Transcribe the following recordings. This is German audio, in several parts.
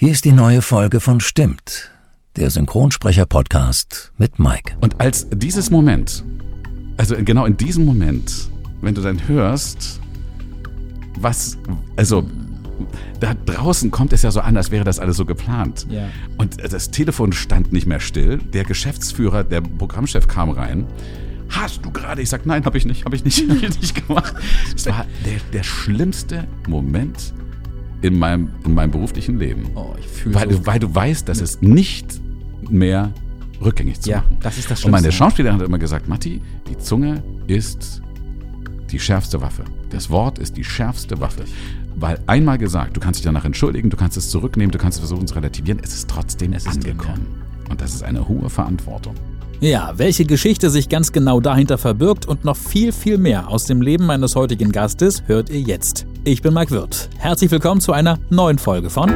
Hier ist die neue Folge von Stimmt, der Synchronsprecher-Podcast mit Mike. Und als dieses Moment, also genau in diesem Moment, wenn du dann hörst, was, also da draußen kommt es ja so an, als wäre das alles so geplant. Ja. Und das Telefon stand nicht mehr still. Der Geschäftsführer, der Programmchef kam rein. Hast du gerade? Ich sag, nein, habe ich nicht, habe ich nicht, hab ich nicht gemacht. Es war der, der schlimmste Moment in meinem, in meinem beruflichen Leben. Oh, ich fühle weil, so. du, weil du weißt, dass es nicht mehr rückgängig zu Ja, machen. das ist das Und meine Schlimmste. Schauspielerin hat immer gesagt, Matti, die Zunge ist die schärfste Waffe. Das Wort ist die schärfste Waffe. Weil einmal gesagt, du kannst dich danach entschuldigen, du kannst es zurücknehmen, du kannst es versuchen zu relativieren, es ist trotzdem Es ist drin, angekommen. Und das ist eine hohe Verantwortung. Ja, welche Geschichte sich ganz genau dahinter verbirgt und noch viel, viel mehr aus dem Leben meines heutigen Gastes hört ihr jetzt. Ich bin Mike Wirth. Herzlich willkommen zu einer neuen Folge von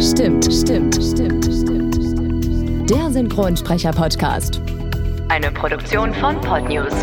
Stimmt, stimmt, stimmt, stimmt, stimmt. Der Synchronsprecher-Podcast. Eine Produktion von Podnews.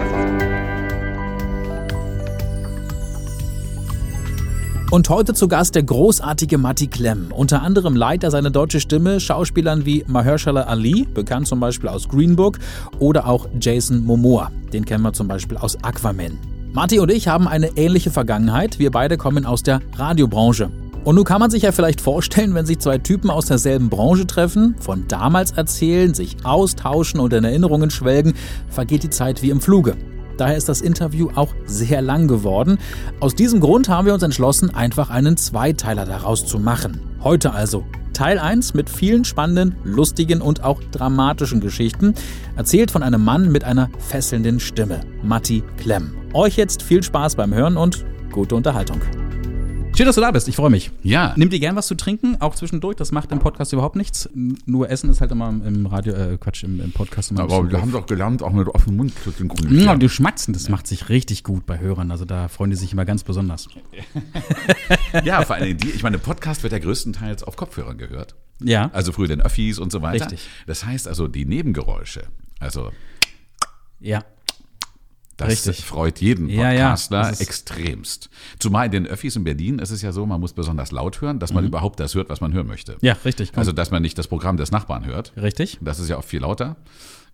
Und heute zu Gast der großartige Matti Klemm. Unter anderem leiht er seine deutsche Stimme Schauspielern wie Mahershala Ali, bekannt zum Beispiel aus Green Book, oder auch Jason Momoa. Den kennen wir zum Beispiel aus Aquaman. Matti und ich haben eine ähnliche Vergangenheit. Wir beide kommen aus der Radiobranche. Und nun kann man sich ja vielleicht vorstellen, wenn sich zwei Typen aus derselben Branche treffen, von damals erzählen, sich austauschen und in Erinnerungen schwelgen, vergeht die Zeit wie im Fluge. Daher ist das Interview auch sehr lang geworden. Aus diesem Grund haben wir uns entschlossen, einfach einen Zweiteiler daraus zu machen. Heute also Teil 1 mit vielen spannenden, lustigen und auch dramatischen Geschichten, erzählt von einem Mann mit einer fesselnden Stimme, Matti Klemm. Euch jetzt viel Spaß beim Hören und gute Unterhaltung. Schön, dass du da bist. Ich freue mich. Ja. Nimm dir gern was zu trinken, auch zwischendurch. Das macht im Podcast überhaupt nichts. Nur Essen ist halt immer im Radio, äh, Quatsch, im, im Podcast immer Aber wir haben doch gelernt, auch mit offenem Mund zu synchronisieren. ja, die Schmatzen, das macht sich richtig gut bei Hörern. Also da freuen die sich immer ganz besonders. Ja, vor allem die, ich meine, Podcast wird ja größtenteils auf Kopfhörern gehört. Ja. Also früher den Öffis und so weiter. Richtig. Das heißt also, die Nebengeräusche, also Ja. Das Richtig. freut jeden Ja, ja, ist- extremst. Zumal in den Öffis in Berlin ist es ja so, man muss besonders laut hören, dass man überhaupt das hört, was man hören möchte. Mhm. Ja, richtig. Also, dass man nicht das Programm des Nachbarn hört. richtig. Das ist ja oft viel lauter.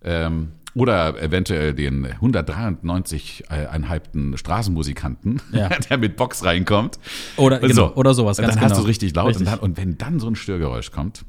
Ähm, oder eventuell den 193,5. Straßenmusikanten, Ja. der mit Box reinkommt. Oder- genau, oder sowas, ganz dann hast genau. du es richtig laut. Richtig. Und, dann, und wenn dann so ein Störgeräusch kommt,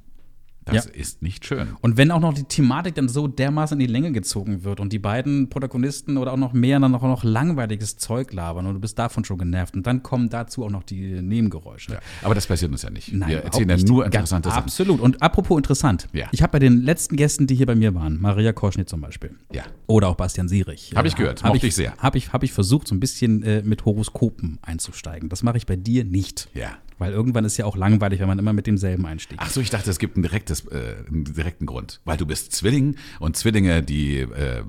das Ja. ist nicht schön. Und wenn auch noch die Thematik dann so dermaßen in die Länge gezogen wird und die beiden Protagonisten oder auch noch mehr dann auch noch langweiliges Zeug labern und du bist davon schon genervt und dann kommen dazu auch noch die Nebengeräusche. Ja. Aber das passiert uns ja nicht. Nein, Wir erzählen ja nur Ganz interessante Sachen. Absolut. Und apropos interessant. Ja. Ich habe bei den letzten Gästen, die hier bei mir waren, Maria Korschnitt zum Beispiel. Ja. Oder auch Bastian Sierich. Hab ich gehört. Habe Mochte ich ich sehr. Habe ich, hab ich versucht, so ein bisschen äh, mit Horoskopen einzusteigen. Das mache ich bei dir nicht. Ja. Weil irgendwann ist ja auch langweilig, wenn man immer mit demselben einstieg. Ach so, ich dachte, es gibt ein direktes, äh, einen direkten Grund. Weil du bist Zwilling und Zwillinge, die äh,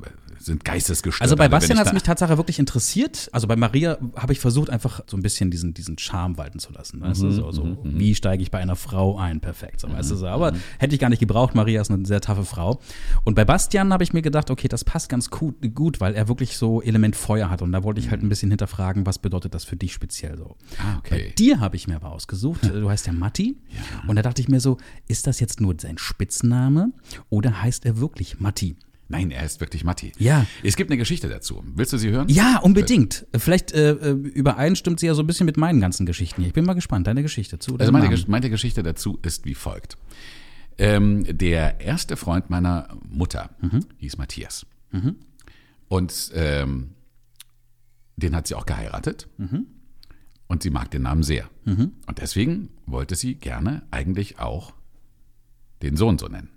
sind geistesgestört. Also bei wenn Bastian hat es mich Tatsache wirklich interessiert. Also bei Maria habe ich versucht, einfach so ein bisschen diesen, diesen Charme walten zu lassen. Weißt Mhm, du? so, so, wie steige ich bei einer Frau ein? Perfekt. So, weißt du, so. Mhm. Aber hätte ich gar nicht gebraucht. Maria ist eine sehr taffe Frau. Und bei Bastian habe ich mir gedacht, okay, das passt ganz gut, gut, weil er wirklich so Element Feuer hat. Und da wollte ich halt ein bisschen hinterfragen, was bedeutet das für dich speziell so. Mhm. Ah, okay. Bei dir habe ich mir aber ausgesucht. Du heißt ja Matti. Und da dachte ich mir so, ist das jetzt nur sein Spitzname oder heißt er wirklich Matti? Nein, er ist wirklich Matti. Ja. Es gibt eine Geschichte dazu. Willst du sie hören? Ja, unbedingt. Vielleicht äh, äh, übereinstimmt sie ja so ein bisschen mit meinen ganzen Geschichten. hier. Ich bin mal gespannt, deine Geschichte zu. Also meine. Gesch- meine Geschichte dazu ist wie folgt. Ähm, der erste Freund meiner Mutter Mhm. hieß Matthias. Und ähm, den hat sie auch geheiratet. Mhm. Und sie mag den Namen sehr. Und deswegen wollte sie gerne eigentlich auch den Sohn so nennen.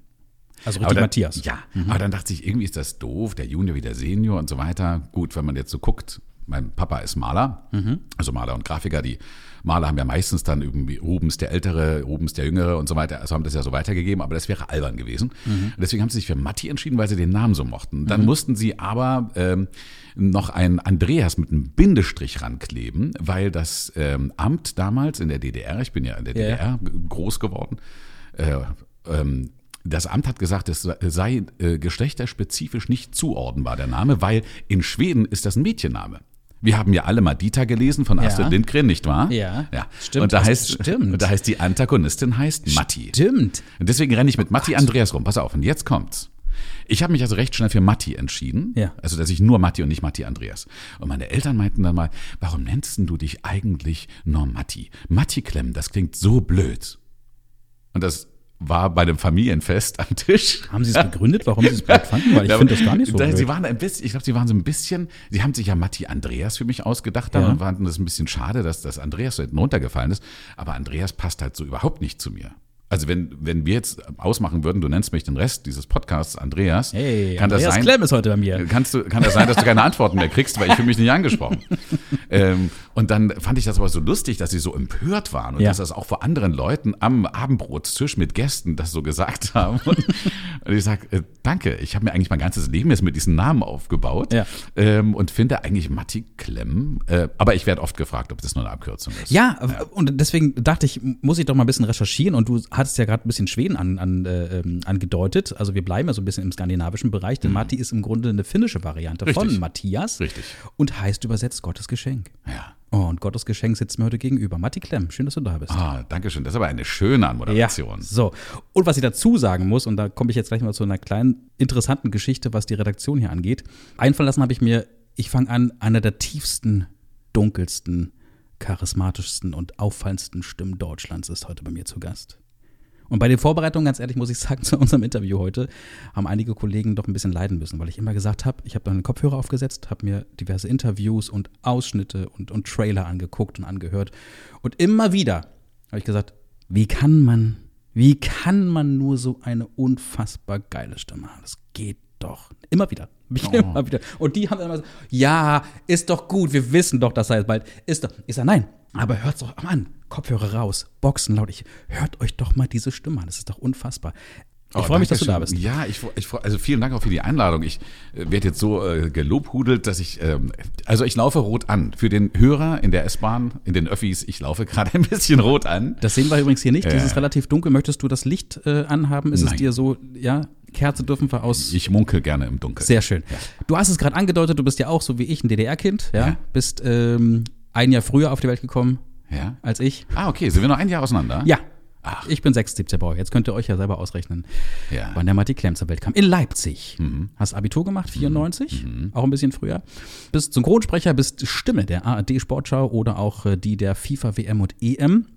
Also richtig dann, Matthias. Ja, aber dann dachte ich, irgendwie ist das doof, der Junior wie der Senior und so weiter. Gut, wenn man jetzt so guckt, mein Papa ist Maler, also Maler und Grafiker. Die Maler haben ja meistens dann irgendwie Rubens der Ältere, Rubens der Jüngere und so weiter. Also haben das ja so weitergegeben, aber das wäre albern gewesen. Und deswegen haben sie sich für Matti entschieden, weil sie den Namen so mochten. Dann mussten sie aber ähm, noch einen Andreas mit einem Bindestrich rankleben, weil das ähm, Amt damals in der DDR, ich bin ja in der Ja, ja. DDR groß geworden, äh, ähm, das Amt hat gesagt, es sei äh, geschlechterspezifisch nicht zuordnenbar, der Name, weil in Schweden ist das ein Mädchenname. Wir haben ja alle mal Dieter gelesen von Ja. Astrid Lindgren, nicht wahr? Ja. ja. Stimmt, Und da heißt, stimmt. Und da heißt die Antagonistin heißt Matti. Stimmt. Und deswegen renne ich mit Matti Andreas rum. Pass auf, und jetzt kommt's. Ich habe mich also recht schnell für Matti entschieden. Ja. Also, dass ich nur Matti und nicht Matti Andreas. Und meine Eltern meinten dann mal, warum nennst du dich eigentlich nur Matti? Matti Klemm, das klingt so blöd. Und das war bei dem Familienfest am Tisch. Haben Sie es begründet, warum Sie es blöd fanden? Weil ich Ja, finde das gar nicht so da. Sie waren ein bisschen, ich glaube, sie waren so ein bisschen, sie haben sich ja Matti Andreas für mich ausgedacht dann Ja. und fanden das ein bisschen schade, dass das Andreas so hinten runtergefallen ist. Aber Andreas passt halt so überhaupt nicht zu mir. Also wenn, wenn wir jetzt ausmachen würden, du nennst mich den Rest dieses Podcasts Andreas, Hey, kann Andreas das sein? Klemm ist heute bei mir. Kannst du, kann das sein, dass du keine Antworten mehr kriegst, weil ich fühle mich nicht angesprochen. ähm, und dann fand ich das aber so lustig, dass sie so empört waren und Ja. dass das auch vor anderen Leuten am Abendbrotstisch mit Gästen das so gesagt haben. Und, ich sage, äh, danke, ich habe mir eigentlich mein ganzes Leben jetzt mit diesen Namen aufgebaut Ja. ähm, und finde eigentlich Matti Klemm, äh, aber ich werde oft gefragt, ob das nur eine Abkürzung ist. Ja, und deswegen dachte ich, muss ich doch mal ein bisschen recherchieren. Und du hattest ja gerade ein bisschen Schweden an, an, äh, ähm, angedeutet. Also wir bleiben ja so ein bisschen im skandinavischen Bereich, denn Matti ist im Grunde eine finnische Variante von Richtig. Matthias. Richtig. Und heißt übersetzt Gottes Geschenk. Ja. Oh, und Gottes Geschenk sitzt mir heute gegenüber. Matti Klemm, schön, dass du da bist. Ah, danke schön. Das ist aber eine schöne Ja, Anmoderation. so. Und was ich dazu sagen muss, und da komme ich jetzt gleich mal zu einer kleinen interessanten Geschichte, was die Redaktion hier angeht. Einfallen lassen habe ich mir, ich fange an, einer der tiefsten, dunkelsten, charismatischsten und auffallendsten Stimmen Deutschlands ist heute bei mir zu Gast. Und bei den Vorbereitungen, ganz ehrlich, muss ich sagen, zu unserem Interview heute haben einige Kollegen doch ein bisschen leiden müssen, weil ich immer gesagt habe, ich habe dann einen Kopfhörer aufgesetzt, habe mir diverse Interviews und Ausschnitte und, und Trailer angeguckt und angehört. Und immer wieder habe ich gesagt, wie kann man, wie kann man nur so eine unfassbar geile Stimme haben? Das geht doch. Immer wieder. Mich Immer wieder. Und die haben dann immer so, ja, ist doch gut, wir wissen doch, dass er jetzt bald ist. Doch. Ich sage, nein, aber hört's doch an. Kopfhörer raus, Boxen laut. Ich, hört euch doch mal diese Stimme an. Das ist doch unfassbar. Ich Oh, freue mich, dass du da bist. Ja, ich, ich also vielen Dank auch für die Einladung. Ich äh, werde jetzt so äh, gelobhudelt, dass ich, ähm, also ich laufe rot an. Für den Hörer in der S-Bahn, in den Öffis, ich laufe gerade ein bisschen rot an. Das sehen wir übrigens hier nicht. Ja. Dieses relativ dunkel. Möchtest du das Licht äh, anhaben? Ist es Nein. dir so, ja, Kerze dürfen wir aus. Ich munkel gerne im Dunkeln. Sehr schön. Du hast es gerade angedeutet, du bist ja auch so wie ich ein DDR-Kind, ja? Ja. Bist ähm, ein Jahr früher auf die Welt gekommen Ja? als ich. Ah, okay. Sind wir noch ein Jahr auseinander? Ja. Ach. Ich bin 76er Bauer. Jetzt könnt ihr euch ja selber ausrechnen, Ja. wann der Matti Klemm zur Welt kam. In Leipzig. Hast Abitur gemacht, 94, auch ein bisschen früher. Bist Synchronsprecher, bist Stimme der ARD-Sportschau oder auch äh, die der FIFA, WM und EM.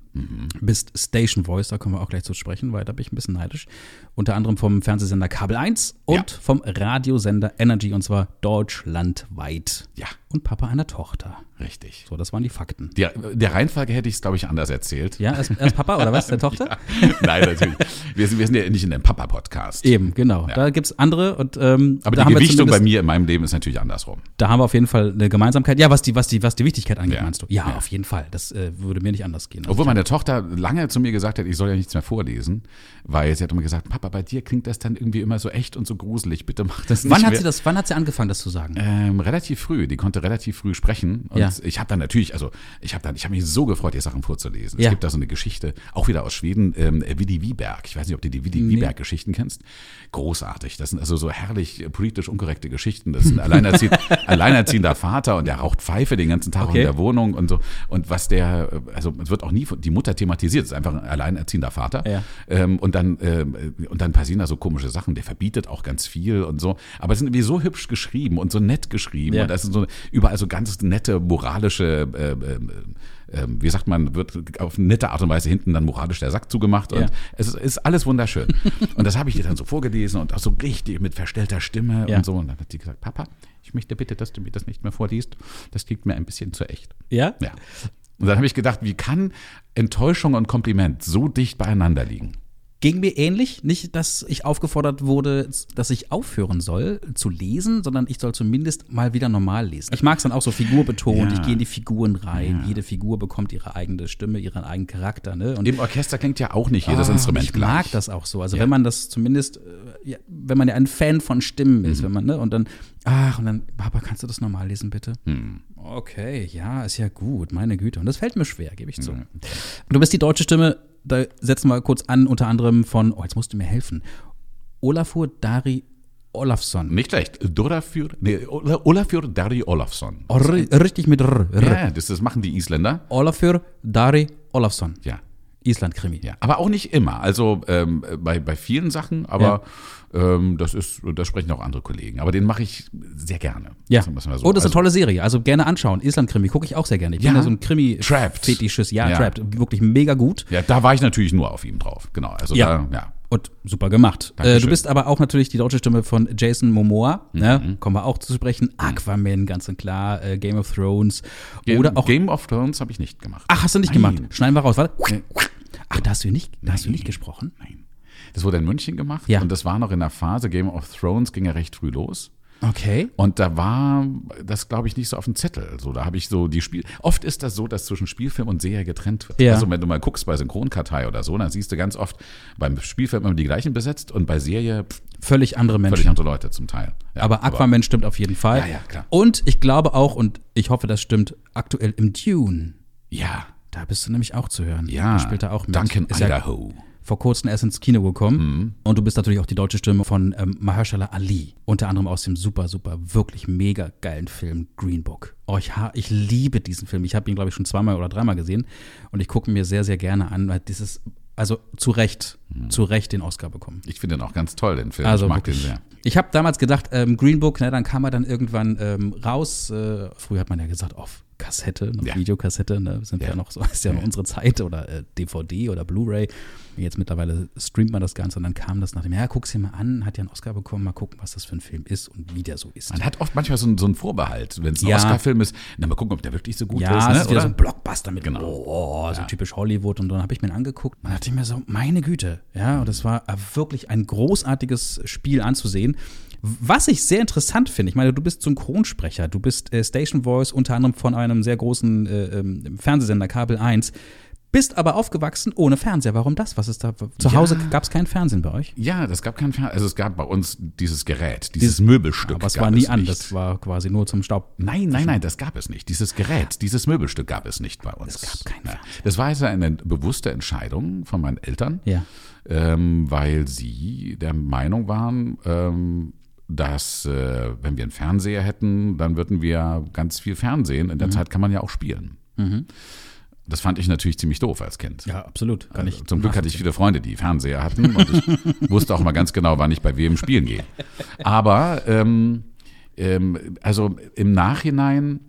Bist Station Voice, da kommen wir auch gleich zu sprechen, weil da bin ich ein bisschen neidisch. Unter anderem vom Fernsehsender Kabel 1 und Ja. vom Radiosender Energy und zwar deutschlandweit. Ja. Und Papa einer Tochter. Richtig. So, das waren die Fakten. Der, der Reihenfolge hätte ich es, glaube ich, anders erzählt. Ja, erst, erst Papa oder was? Der Tochter? Nein, natürlich. Wir sind, wir sind ja nicht in dem Papa-Podcast. Eben, genau. Ja. Da gibt's andere und ähm, Aber die Gewichtung bei mir in meinem Leben ist natürlich andersrum. Da haben wir auf jeden Fall eine Gemeinsamkeit. Ja, was die, was die, was die Wichtigkeit angeht, Ja. meinst du? Ja, Ja. auf jeden Fall. Das äh, würde mir nicht anders gehen. Also Obwohl meine Tochter lange zu mir gesagt hat, ich soll ja nichts mehr vorlesen, weil sie hat immer gesagt, Papa, bei dir klingt das dann irgendwie immer so echt und so gruselig, bitte mach das nicht wann hat mehr. sie das, wann hat sie angefangen, das zu sagen? Ähm, relativ früh, die konnte relativ früh sprechen und Ja. ich habe dann natürlich, also ich habe dann, ich habe mich so gefreut, ihr Sachen vorzulesen. Ja. Es gibt da so eine Geschichte, auch wieder aus Schweden, ähm, Willi Wieberg. Ich weiß nicht, ob du die Willi Nee. Wieberg-Geschichten kennst. Großartig. Das sind also so herrlich äh, politisch unkorrekte Geschichten. Das ist ein alleinerziehend, alleinerziehender Vater und der raucht Pfeife den ganzen Tag Okay. in der Wohnung und so. Und was der, äh, also es wird auch nie von- die Mutter thematisiert, es ist einfach ein alleinerziehender Vater. Ja. Ähm, und dann ähm, und dann passieren da so komische Sachen. Der verbietet auch ganz viel und so. Aber es sind irgendwie so hübsch geschrieben und so nett geschrieben. Und das sind so überall so ganz nette moralische, äh, äh, wie sagt man, wird auf nette Art und Weise hinten dann moralisch der Sack zugemacht. Und Ja. es ist, ist alles wunderschön. und das habe ich ihr dann so vorgelesen und auch so richtig mit verstellter Stimme Ja. und so. Und dann hat sie gesagt, Papa, ich möchte bitte, dass du mir das nicht mehr vorliest. Das klingt mir ein bisschen zu echt. Ja? Ja. Und dann habe ich gedacht, wie kann Enttäuschung und Kompliment so dicht beieinander liegen? Ging mir ähnlich. Nicht, dass ich aufgefordert wurde, dass ich aufhören soll zu lesen, sondern ich soll zumindest mal wieder normal lesen. Ich mag es dann auch so figurbetont. Ja. Ich gehe in die Figuren rein. Jede Figur bekommt ihre eigene Stimme, ihren eigenen Charakter. Ne? Und Im Orchester klingt ja auch nicht jedes Ah, Instrument ich gleich. mag das auch so. Also Ja. wenn man das zumindest, äh, ja, wenn man ja ein Fan von Stimmen Mhm. ist, wenn man, ne, und dann, ach, und dann, Papa, kannst du das normal lesen, bitte? Mhm. Okay, ja, ist ja gut, meine Güte. Und das fällt mir schwer, gebe ich zu. Du bist die deutsche Stimme, da setzen wir kurz an, unter anderem von, oh, jetzt musst du mir helfen. Olafur Dari Olafsson. Nicht schlecht. Dorafjör, nee, Olafjör Dari Olafsson. Oh, ri- richtig mit R. R. Ja, das, das machen die Isländer. Olafur Dari Olafsson. Ja. Island-Krimi. Ja, aber auch nicht immer. Also ähm, bei, bei vielen Sachen, aber ähm, das ist, das sprechen auch andere Kollegen. Aber den mache ich sehr gerne. Ja. Mal so. oh, das ist eine Also, tolle Serie. Also gerne anschauen. Island-Krimi gucke ich auch sehr gerne. Ich bin Ja. ja so ein Trapped. Krimi-Fetischist. Ja, Ja. Trapped. Wirklich mega gut. Ja, da war ich natürlich nur auf ihm drauf. Genau. Also Ja. da, ja. Und super gemacht. Äh, du bist aber auch natürlich die deutsche Stimme von Jason Momoa. Ne? Kommen wir auch zu sprechen. Aquaman, ganz und klar. Äh, Game of Thrones. Oder auch. Game of Thrones habe ich nicht gemacht. Ach, hast du nicht Nein. gemacht? Schneiden wir raus. Warte. Ach, da hast du nicht, da hast du nicht gesprochen? Nein. Das wurde in München gemacht Ja. und das war noch in der Phase, Game of Thrones ging ja recht früh los. Okay. Und da war das, glaube ich, nicht so auf dem Zettel. So, da habe ich so die Spiel. Oft ist das so, dass zwischen Spielfilm und Serie getrennt wird. Ja. Also wenn du mal guckst bei Synchronkartei oder so, dann siehst du ganz oft beim Spielfilm immer die gleichen besetzt und bei Serie pff, Völlig andere Menschen. völlig andere Leute zum Teil. Ja, aber Aquaman stimmt auf jeden Fall. Ja, ja, klar. Und ich glaube auch, und ich hoffe, das stimmt, aktuell im Dune. Ja, Da bist du nämlich auch zu hören. ja. Da spielt er auch mit. Duncan Ist ja Idaho. Vor kurzem erst ins Kino gekommen. Mhm. Und du bist natürlich auch die deutsche Stimme von ähm, Mahershala Ali. Unter anderem aus dem super, super, wirklich mega geilen Film Green Book. Oh, ich, ha ich liebe diesen Film. Ich habe ihn, glaube ich, schon zweimal oder dreimal gesehen. Und ich gucke mir sehr, sehr gerne an, weil dieses, also zu Recht, zu Recht den Oscar bekommen. Ich finde den auch ganz toll, den Film. Also ich mag wirklich. den sehr. Ich habe damals gedacht, ähm, Green Book, ne, dann kam er dann irgendwann ähm, raus. Äh, früher hat man ja gesagt, auf Kassette, auf Ja. Videokassette, ne, sind ja. Ja. noch so, ist ja noch unsere Zeit oder äh, DVD oder Blu-ray. Jetzt mittlerweile streamt man das Ganze und dann kam das nach dem, ja, guck's dir mal an, hat ja einen Oscar bekommen, mal gucken, was das für ein Film ist und wie der so ist. Man hat oft manchmal so, einen- so einen Vorbehalt, wenn es ein Ja. Oscar-Film ist. Na, mal gucken, ob der wirklich so gut ja, ist. es Ne? ist oder? so ein Blockbuster mit Genau. oh, oh, so typisch Hollywood und dann habe ich mir ihn angeguckt und dachte ich mir so, meine Güte, ja, und es war äh, wirklich ein großartiges Spiel anzusehen. Was ich sehr interessant finde, ich meine, du bist Synchronsprecher, du bist äh, Station Voice unter anderem von einem sehr großen äh, ähm, Fernsehsender Kabel 1, bist aber aufgewachsen ohne Fernseher. Warum das? Was ist da? Zu Hause gab es kein Fernsehen bei euch? Ja, das gab kein Fernseher. Also es gab bei uns dieses Gerät, dieses Möbelstück. Aber es war nie es an, nicht. das war quasi nur zum Staub. Nein, nein, nein, das gab es nicht. Dieses Gerät, dieses Möbelstück gab es nicht bei uns. Es gab keinen ja. Das war also eine bewusste Entscheidung von meinen Eltern, Ja. ähm, weil sie der Meinung waren, ähm, dass äh, wenn wir einen Fernseher hätten, dann würden wir ganz viel Fernsehen. Mhm. In der Zeit kann man ja auch spielen. Das fand ich natürlich ziemlich doof als Kind. Ja, absolut. Kann ich Zum Glück hatte ich viele Freunde, die Fernseher hatten und ich wusste auch mal ganz genau, wann ich bei wem spielen gehe. Aber ähm, ähm, also im Nachhinein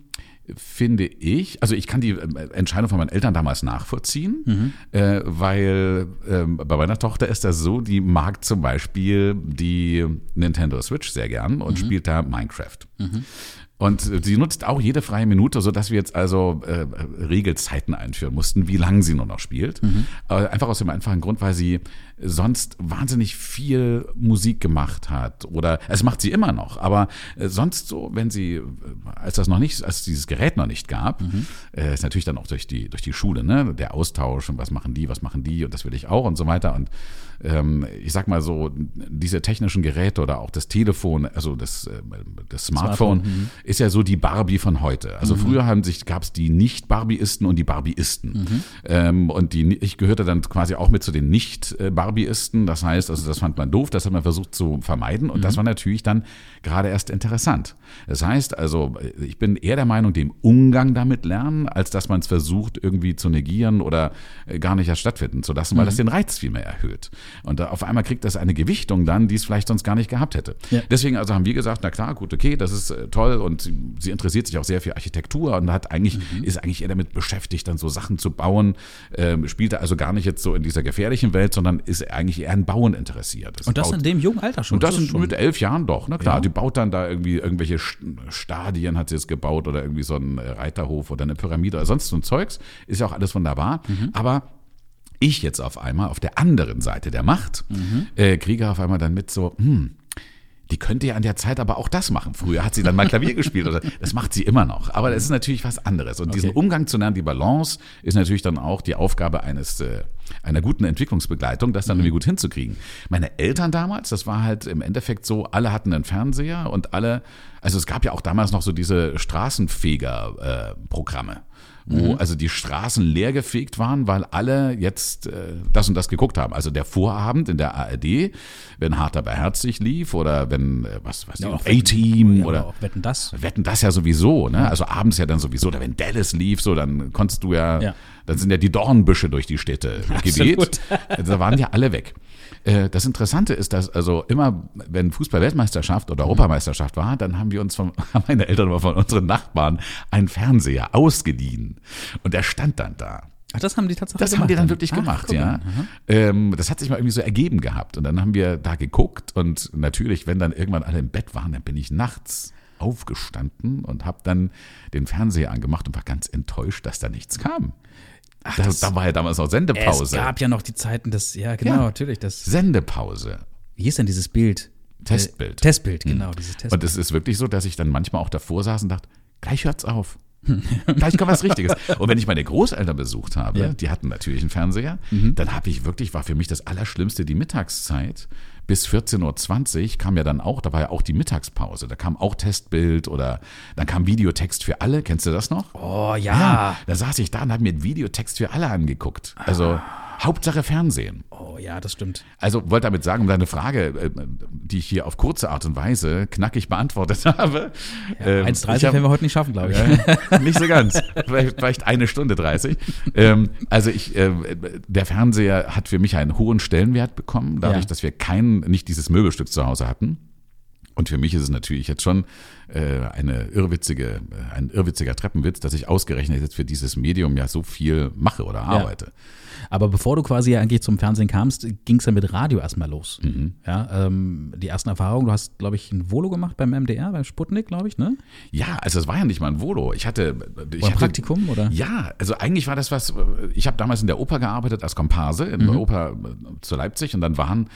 finde ich, also ich kann die äh, Entscheidung von meinen Eltern damals nachvollziehen, äh, weil ähm, bei meiner Tochter ist das so, die mag zum Beispiel die Nintendo Switch sehr gern und spielt da Minecraft. Und sie nutzt auch jede freie Minute, sodass wir jetzt also äh, Regelzeiten einführen mussten, wie lange sie nur noch spielt. Äh, einfach aus dem einfachen Grund, weil sie sonst wahnsinnig viel Musik gemacht hat. Oder es macht sie immer noch, aber äh, sonst so, wenn sie, äh, als das noch nicht, als es dieses Gerät noch nicht gab, äh, ist natürlich dann auch durch die, durch die Schule, ne, der Austausch und was machen die, was machen die und das will ich auch und so weiter. Und ähm, ich sag mal so, diese technischen Geräte oder auch das Telefon, also das, äh, das Smartphone, Smartphone, ist ja so die Barbie von heute. Also früher haben sich, gab es die Nicht-Barbieisten und die Barbieisten. Ähm, und die, ich gehörte dann quasi auch mit zu den Nicht-Barbieisten. Das heißt, also das fand man doof, das hat man versucht zu vermeiden. Und das war natürlich dann gerade erst interessant. Das heißt also, ich bin eher der Meinung, dem Umgang damit lernen, als dass man es versucht, irgendwie zu negieren oder äh, gar nicht erst stattfinden zu lassen, weil das den Reiz viel mehr erhöht. Und da auf einmal kriegt das eine Gewichtung dann, die es vielleicht sonst gar nicht gehabt hätte. Ja. Deswegen also haben wir gesagt, na klar, gut, okay, das ist äh, toll und sie, sie interessiert sich auch sehr für Architektur und hat eigentlich, Mhm. ist eigentlich eher damit beschäftigt, dann so Sachen zu bauen, ähm, spielte also gar nicht jetzt so in dieser gefährlichen Welt, sondern ist eigentlich eher an Bauen interessiert. Es Und das baut- in dem jungen Alter schon. und das sind schon- mit elf Jahren doch, na klar. Ja. Die baut dann da irgendwie irgendwelche St- Stadien, hat sie jetzt gebaut oder irgendwie so einen äh, Reiterhof oder eine Pyramide oder sonst so ein Zeugs. Ist ja auch alles wunderbar. Mhm. Aber ich jetzt auf einmal auf der anderen Seite der Macht Mhm. äh, kriege auf einmal dann mit so, hm, die könnte ja an der Zeit aber auch das machen. Früher hat sie dann mal Klavier gespielt oder das macht sie immer noch. Aber das ist natürlich was anderes. Und diesen Okay. Umgang zu lernen, die Balance, ist natürlich dann auch die Aufgabe eines äh, einer guten Entwicklungsbegleitung, das dann irgendwie gut hinzukriegen. Meine Eltern damals, das war halt im Endeffekt so, alle hatten einen Fernseher und alle, also es gab ja auch damals noch so diese Straßenfeger-Programme. Wo also die Straßen leergefegt waren, weil alle jetzt äh, das und das geguckt haben. Also der Vorabend in der ARD, wenn Hart aber herzlich lief oder wenn, äh, was weiß Ja, ich, A-Team oder auch Wetten, das. Wetten das ja sowieso, ne? Also abends ja dann sowieso, oder wenn Dallas lief, so, dann konntest du ja, Ja. dann sind ja die Dornbüsche durch die Städte geweht. Also da waren ja alle weg. Äh, Das Interessante ist, dass also immer, wenn Fußball-Weltmeisterschaft oder Europameisterschaft war, dann haben wir uns von, haben meine Eltern immer von unseren Nachbarn einen Fernseher ausgeliehen. Und der stand dann da. Ach, das haben die tatsächlich Das gemacht. haben die dann wirklich Ach, gemacht, guck ja. mal. Ähm, das hat sich mal irgendwie so ergeben gehabt. Und dann haben wir da geguckt und natürlich, wenn dann irgendwann alle im Bett waren, dann bin ich nachts aufgestanden und habe dann den Fernseher angemacht und war ganz enttäuscht, dass da nichts kam. Da, das- da war ja damals noch Es Sendepause. gab ja noch die Zeiten, das, ja genau, Ja. natürlich, das, Sendepause. wie hieß denn dieses Bild? Testbild. Hm. Äh, Testbild, genau, dieses Testbild. Und es ist wirklich so, dass ich dann manchmal auch davor saß und dachte, gleich hört's auf. Gleich kommt was Richtiges. Und wenn ich meine Großeltern besucht habe, Ja. die hatten natürlich einen Fernseher, dann habe ich wirklich, war für mich das Allerschlimmste die Mittagszeit. Bis 14.20 Uhr kam ja dann auch, da war ja auch die Mittagspause. Da kam auch Testbild oder dann kam Videotext für alle. Kennst du das noch? oh ja. Da saß ich da und habe mir Videotext für alle angeguckt. Also Hauptsache Fernsehen. Oh ja, das stimmt. Also wollte damit sagen, um deine Frage, äh, die ich hier auf kurze Art und Weise knackig beantwortet habe. ähm, 1,30 ich hab- werden wir heute nicht schaffen, glaube ich. nicht so ganz. Vielleicht, vielleicht eine Stunde 30. Ähm, also ich, äh, der Fernseher hat für mich einen hohen Stellenwert bekommen, dadurch, Ja. dass wir kein, nicht dieses Möbelstück zu Hause hatten. Und für mich ist es natürlich jetzt schon äh, eine irrwitzige, äh, ein irrwitziger Treppenwitz, dass ich ausgerechnet jetzt für dieses Medium ja so viel mache oder arbeite. Aber bevor du quasi eigentlich zum Fernsehen kamst, ging es ja mit Radio erstmal los. Mhm. Ja, ähm, die ersten Erfahrungen, du hast, glaube ich, ein Volo gemacht beim MDR, beim Sputnik, glaube ich, ne? Ja, also es war ja nicht mal ein Volo. Ich hatte, ich Oder hatte Praktikum, oder? Ja, also eigentlich war das was, ich habe damals in der Oper gearbeitet als Komparse in Mhm. der Oper äh, zu Leipzig und dann waren,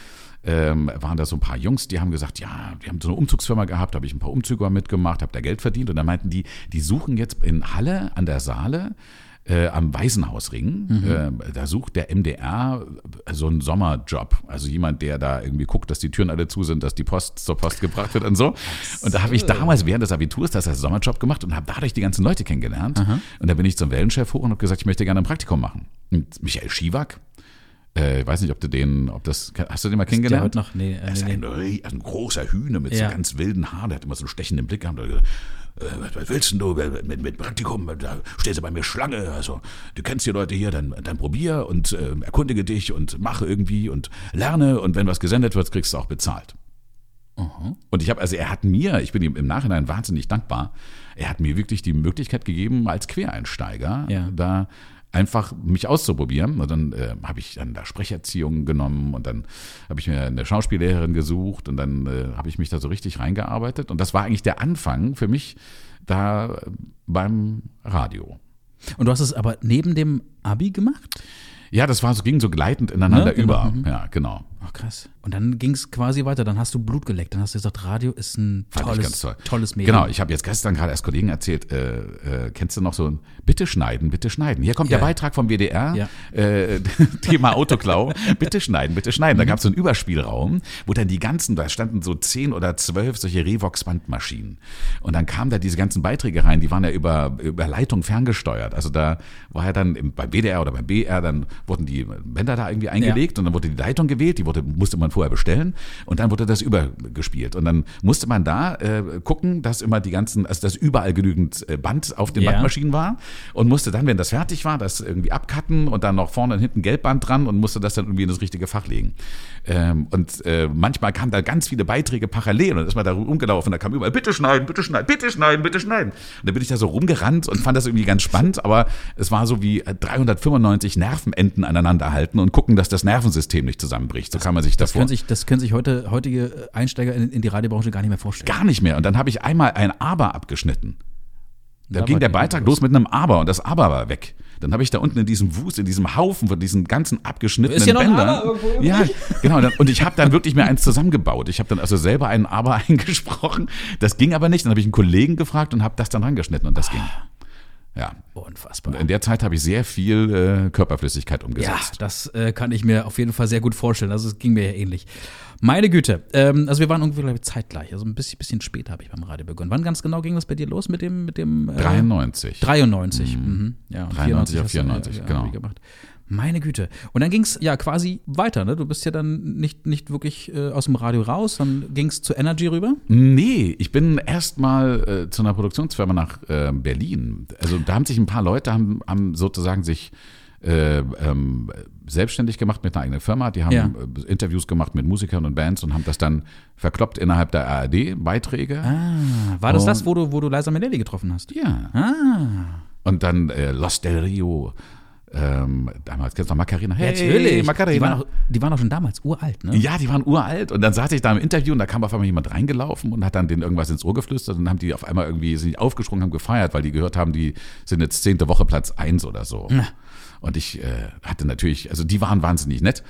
ähm, waren da so ein paar Jungs, die haben gesagt, ja, die haben so eine Umzugsfirma gehabt, habe ich ein paar Umzüge mitgemacht, habe da Geld verdient und dann meinten die, die suchen jetzt in Halle an der Saale äh, am Waisenhausring, Mhm. äh, da sucht der MDR so einen Sommerjob. Also jemand, der da irgendwie guckt, dass die Türen alle zu sind, dass die Post zur Post gebracht wird und so. Und da habe ich damals während des Abiturs das als Sommerjob gemacht und habe dadurch die ganzen Leute kennengelernt. Und da bin ich zum Wellenchef hoch und habe gesagt, ich möchte gerne ein Praktikum machen. Und Michael Schiewak, äh, ich weiß nicht, ob du den, ob das, hast du den mal Der kennengelernt? noch, nee, Er äh, ist nee, ein, nee. ein großer Hühner mit Ja. so ganz wilden Haaren, der hat immer so einen stechenden Blick gehabt. Er gesagt, äh, was, willst denn du mit, mit Praktikum? Da stehst du bei mir Schlange. Also, du kennst die Leute hier, dann, dann probier und äh, erkundige dich und mache irgendwie und lerne. Und wenn was gesendet wird, kriegst du auch bezahlt. Und ich habe, also er hat mir, ich bin ihm im Nachhinein wahnsinnig dankbar, er hat mir wirklich die Möglichkeit gegeben, als Quereinsteiger Ja. da einfach mich auszuprobieren. Und dann äh, habe ich dann da Sprecherziehungen genommen und dann habe ich mir eine Schauspiellehrerin gesucht und dann äh, habe ich mich da so richtig reingearbeitet. Und das war eigentlich der Anfang für mich da äh, beim Radio. Und du hast es aber neben dem Abi gemacht? Ja, das war so, ging so gleitend ineinander Ja, genau. über. Ja, genau. Ach krass. Und dann ging es quasi weiter. Dann hast du Blut geleckt. Dann hast du gesagt, Radio ist ein Fand tolles, toll. tolles Medium. Genau, ich habe jetzt gestern gerade als Kollegen erzählt, äh, äh, kennst du noch so ein Bitte schneiden, bitte schneiden. Hier kommt Ja. der Beitrag vom WDR, Ja. äh, Thema Autoklau. bitte schneiden, bitte schneiden. Mhm. Da gab es so einen Überspielraum, wo dann die ganzen, da standen so zehn oder zwölf solche Revox-Bandmaschinen. Und dann kamen da diese ganzen Beiträge rein, die waren ja über, über Leitung ferngesteuert. Also da war ja dann im, beim WDR oder beim BR, dann wurden die Bänder da irgendwie eingelegt und dann wurde die Leitung gewählt, die wurde, musste man vorher bestellen und dann wurde das übergespielt. Und dann musste man da äh, gucken, dass immer die ganzen, also dass überall genügend äh, Band auf den Ja. Bandmaschinen war und musste dann, wenn das fertig war, das irgendwie abcutten und dann noch vorne und hinten Gelbband dran und musste das dann irgendwie in das richtige Fach legen. Ähm, und äh, manchmal kamen da ganz viele Beiträge parallel und dann ist man da rumgelaufen und da kam überall, bitte schneiden, bitte schneiden, bitte schneiden, bitte schneiden. Und dann bin ich da so rumgerannt und fand das irgendwie ganz spannend, aber es war so wie äh, 395 Nervenenden aneinander halten und gucken, dass das Nervensystem nicht zusammenbricht. So kann man sich das davor können sich, das können sich heute, heutige Einsteiger in, in die Radiobranche gar nicht mehr vorstellen. gar nicht mehr. Und dann habe ich einmal ein Aber abgeschnitten. Da, Da ging der Beitrag los. los mit einem Aber und das Aber war weg. Dann habe ich da unten in diesem Wust, in diesem Haufen von diesen ganzen abgeschnittenen Ist hier noch ein Bändern. Ja, genau. Dann, und ich habe dann wirklich mir eins zusammengebaut. Ich habe dann also selber einen Aber eingesprochen. Das ging aber nicht. Dann habe ich einen Kollegen gefragt und habe das dann rangeschnitten und das ging. Ja. Unfassbar. In der Zeit habe ich sehr viel äh, Körperflüssigkeit Ja, umgesetzt. das äh, kann ich mir auf jeden Fall sehr gut vorstellen. Also es ging mir ja ähnlich. Meine Güte. Ähm, also wir waren ich, zeitgleich. Also ein bisschen, bisschen später habe ich beim Radio begonnen. Wann ganz genau ging das bei dir los mit dem, mit dem äh, 93. 93. Mhm. Ja, 93 auf hast du, 94, ja, genau. Gemacht. Meine Güte. Und dann ging es ja quasi weiter, ne? Du bist ja dann nicht, nicht wirklich äh, aus dem Radio raus, dann ging es zu Energy rüber. Nee, ich bin erstmal äh, zu einer Produktionsfirma nach äh, Berlin. Also da haben sich ein paar Leute, haben, haben sozusagen sich äh, ähm, selbstständig gemacht mit einer eigenen Firma. Die haben Ja. äh, Interviews gemacht mit Musikern und Bands und haben das dann verkloppt innerhalb der ARD-Beiträge. Ah, war das Und- das, wo du, wo du Liza Minnelli getroffen hast? Ja. Ah, Und dann äh, Los del Rio. Ähm, damals kennst du noch Macarena? Hey, natürlich. Macarena. Die waren, auch, die waren auch schon damals uralt, ne? Ja, die waren uralt. Und dann saß ich da im Interview und da kam auf einmal jemand reingelaufen und hat dann denen irgendwas ins Ohr geflüstert und dann haben die auf einmal irgendwie sind aufgesprungen, haben gefeiert, weil die gehört haben, die sind jetzt zehnte Woche Platz eins oder so. Und ich äh, hatte natürlich, also die waren wahnsinnig nett.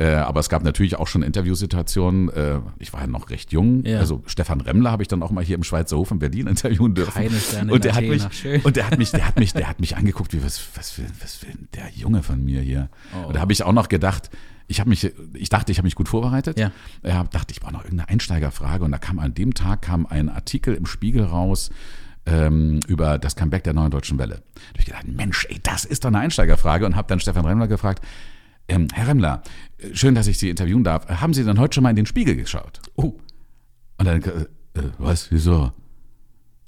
Äh, aber es gab natürlich auch schon Interviewsituationen. Äh, ich war ja noch recht jung. Ja. Also Stefan Remmler habe ich dann auch mal hier im Schweizer Hof in Berlin interviewen dürfen. Keine Sterne und der hat mich schön. und der hat mich, der hat mich, der hat mich angeguckt, wie was, was will, was will der Junge von mir hier? Oh. Und da habe ich auch noch gedacht, ich habe mich, ich dachte, ich habe mich gut vorbereitet. Ja. Ja, dachte, ich brauche noch irgendeine Einsteigerfrage. Und da kam an dem Tag kam ein Artikel im Spiegel raus ähm, über das Comeback der neuen deutschen Welle. Da habe ich gedacht, Mensch, ey, das ist doch eine Einsteigerfrage. Und habe dann Stefan Remmler gefragt, ähm, Herr Remmler, äh, schön, dass ich Sie interviewen darf. Haben Sie denn heute schon mal in den Spiegel geschaut? Oh. Und dann, äh, äh, was, wieso?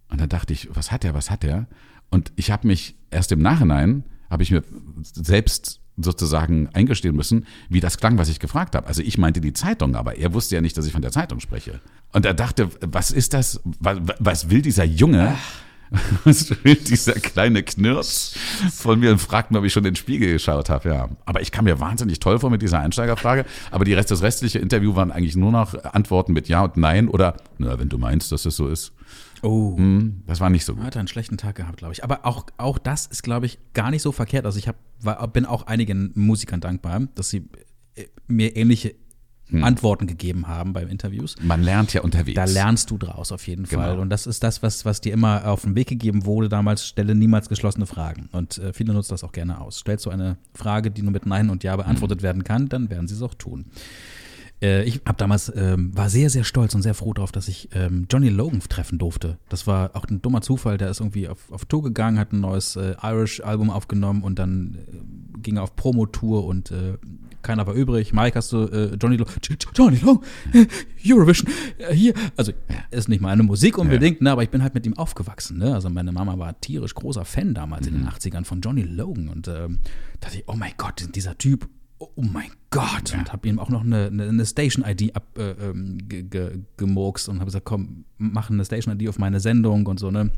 Und dann dachte ich, was hat der, was hat der? Und ich habe mich erst im Nachhinein, habe ich mir selbst sozusagen eingestehen müssen, wie das klang, was ich gefragt habe. Also ich meinte die Zeitung, aber er wusste ja nicht, dass ich von der Zeitung spreche. Und er dachte, was ist das? Was, was will dieser Junge? Will dieser kleine Knirps von mir und fragt mir, ob ich schon in den Spiegel geschaut habe. Ja, aber ich kam mir wahnsinnig toll vor mit dieser Einsteigerfrage. Aber die Rest, das restliche Interview waren eigentlich nur noch Antworten mit Ja und Nein oder, na, wenn du meinst, dass das so ist. Oh. Hm, das war nicht so gut. Hat einen schlechten Tag gehabt, glaube ich. Aber auch, auch das ist, glaube ich, gar nicht so verkehrt. Also ich hab, war, bin auch einigen Musikern dankbar, dass sie äh, mir ähnliche Hm. Antworten gegeben haben beim Interviews. Man lernt ja unterwegs. Da lernst du draus auf jeden Fall. Genau. Und das ist das, was, was dir immer auf den Weg gegeben wurde damals. Stelle niemals geschlossene Fragen. Und äh, viele nutzen das auch gerne aus. Stellst du eine Frage, die nur mit Nein und Ja beantwortet Mhm. werden kann, dann werden sie es auch tun. Äh, ich habe damals ähm, war sehr sehr stolz und sehr froh darauf, dass ich ähm, Johnny Logan treffen durfte. Das war auch ein dummer Zufall. Der ist irgendwie auf, auf Tour gegangen, hat ein neues äh, Irish Album aufgenommen und dann äh, ging er auf Promo-Tour und äh, keiner war übrig. Mike, hast du äh, Johnny Logan? Johnny Logan, äh, Eurovision, äh, hier. Also ist nicht meine Musik unbedingt, ne, aber ich bin halt mit ihm aufgewachsen. Ne? Also meine Mama war tierisch großer Fan damals in den 80ern von Johnny Logan und ähm, dachte ich, oh mein Gott, dieser Typ oh mein Gott. Und habe ihm auch noch eine, eine, Station-ID abgemurkst äh, ähm, ge, ge, gemurkst und habe gesagt, komm, mach eine Station-ID auf meine Sendung und so, ne?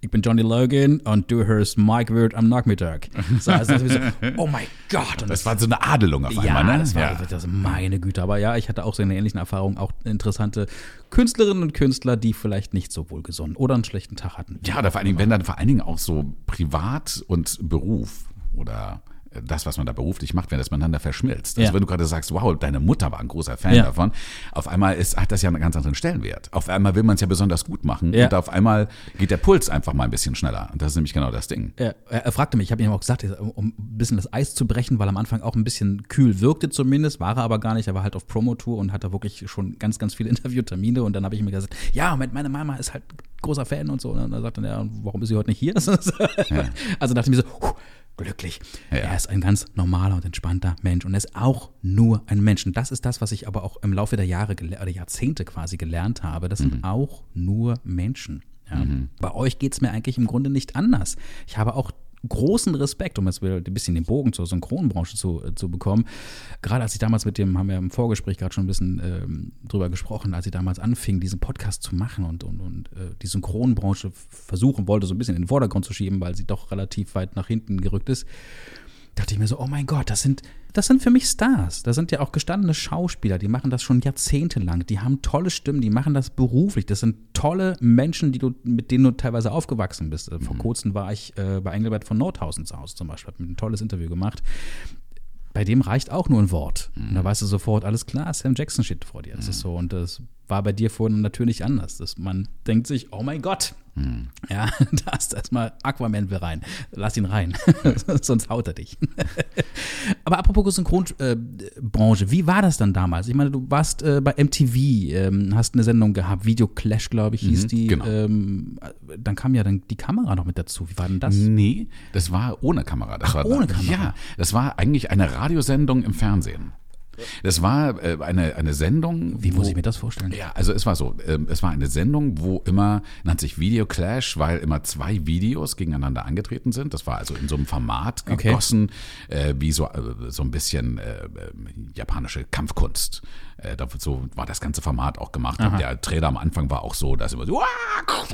Ich bin Johnny Logan und du hörst Mike Wirt am Nachmittag. So, also das so, oh mein Gott. Und Das war so eine Adelung auf ja, einmal, ne? das war das, meine Güte. Aber ja, ich hatte auch so eine ähnlichen Erfahrung, auch interessante Künstlerinnen und Künstler, die vielleicht nicht so wohlgesonnen oder einen schlechten Tag hatten. Ja, oder vor allen Dingen, wenn dann vor allen Dingen auch so Privat und Beruf oder das, was man da beruflich macht, wenn das miteinander verschmilzt. Also Ja. wenn du gerade sagst, wow, deine Mutter war ein großer Fan Ja. davon, auf einmal ist, hat das ja einen ganz anderen Stellenwert. Auf einmal will man es ja besonders gut machen Ja. und auf einmal geht der Puls einfach mal ein bisschen schneller. Und das ist nämlich genau das Ding. Er, er fragte mich, ich habe ihm auch gesagt, um ein bisschen das Eis zu brechen, weil am Anfang auch ein bisschen kühl wirkte zumindest, war er aber gar nicht. Er war halt auf Promotour und hatte wirklich schon ganz, ganz viele Interviewtermine. Und dann habe ich mir gesagt, ja, meine Mama ist halt großer Fan und so. Und dann sagte er, ja, warum ist sie heute nicht hier? Also dachte ich mir so, glücklich. Ja. Er ist ein ganz normaler und entspannter Mensch und er ist auch nur ein Mensch. Und das ist das, was ich aber auch im Laufe der Jahre oder Jahrzehnte quasi gelernt habe. Das sind auch nur Menschen. Ja. Bei euch geht es mir eigentlich im Grunde nicht anders. Ich habe auch großen Respekt, um jetzt wieder ein bisschen den Bogen zur Synchronbranche zu, äh, zu bekommen. Gerade als ich damals mit dem, haben wir im Vorgespräch gerade schon ein bisschen ähm, drüber gesprochen, als ich damals anfing, diesen Podcast zu machen und, und, und äh, die Synchronbranche versuchen wollte, so ein bisschen in den Vordergrund zu schieben, weil sie doch relativ weit nach hinten gerückt ist dachte ich mir so, oh mein Gott, das sind, das sind für mich Stars. Das sind ja auch gestandene Schauspieler, die machen das schon jahrzehntelang. Die haben tolle Stimmen, die machen das beruflich. Das sind tolle Menschen, die du, mit denen du teilweise aufgewachsen bist. Äh, Vor kurzem war ich äh, bei Engelbert von Nordhausen zu Hause zum Beispiel, habe mir ein tolles Interview gemacht. Bei dem reicht auch nur ein Wort. Und da weißt du sofort, alles klar, Sam Jackson steht vor dir. Das ist so. Und das war bei dir vorhin natürlich anders. Dass man denkt sich, oh mein Gott, Hm. Ja, da ist erstmal Aquaman will rein. Lass ihn rein, sonst haut er dich. Aber apropos Synchronbranche, äh, wie war das dann damals? Ich meine, du warst äh, bei MTV, ähm, hast eine Sendung gehabt, Video Clash, glaube ich, hieß Mhm, die. genau. Ähm, dann kam ja dann die Kamera noch mit dazu. Wie war denn das? Nee, das war ohne Kamera. Das Ach, war ohne Kamera. Ja, das war eigentlich eine Radiosendung im Fernsehen. Das war äh, eine, eine Sendung. Wie muss wo- ich mir das vorstellen? Ja, also es war so, ähm, es war eine Sendung, wo immer, nannte sich Video Clash, weil immer zwei Videos gegeneinander angetreten sind. Das war also in so einem Format Okay. gegossen, äh, wie so, äh, so ein bisschen äh, äh, japanische Kampfkunst. Äh, so war das ganze Format auch gemacht. Und der Trailer am Anfang war auch so, dass immer so,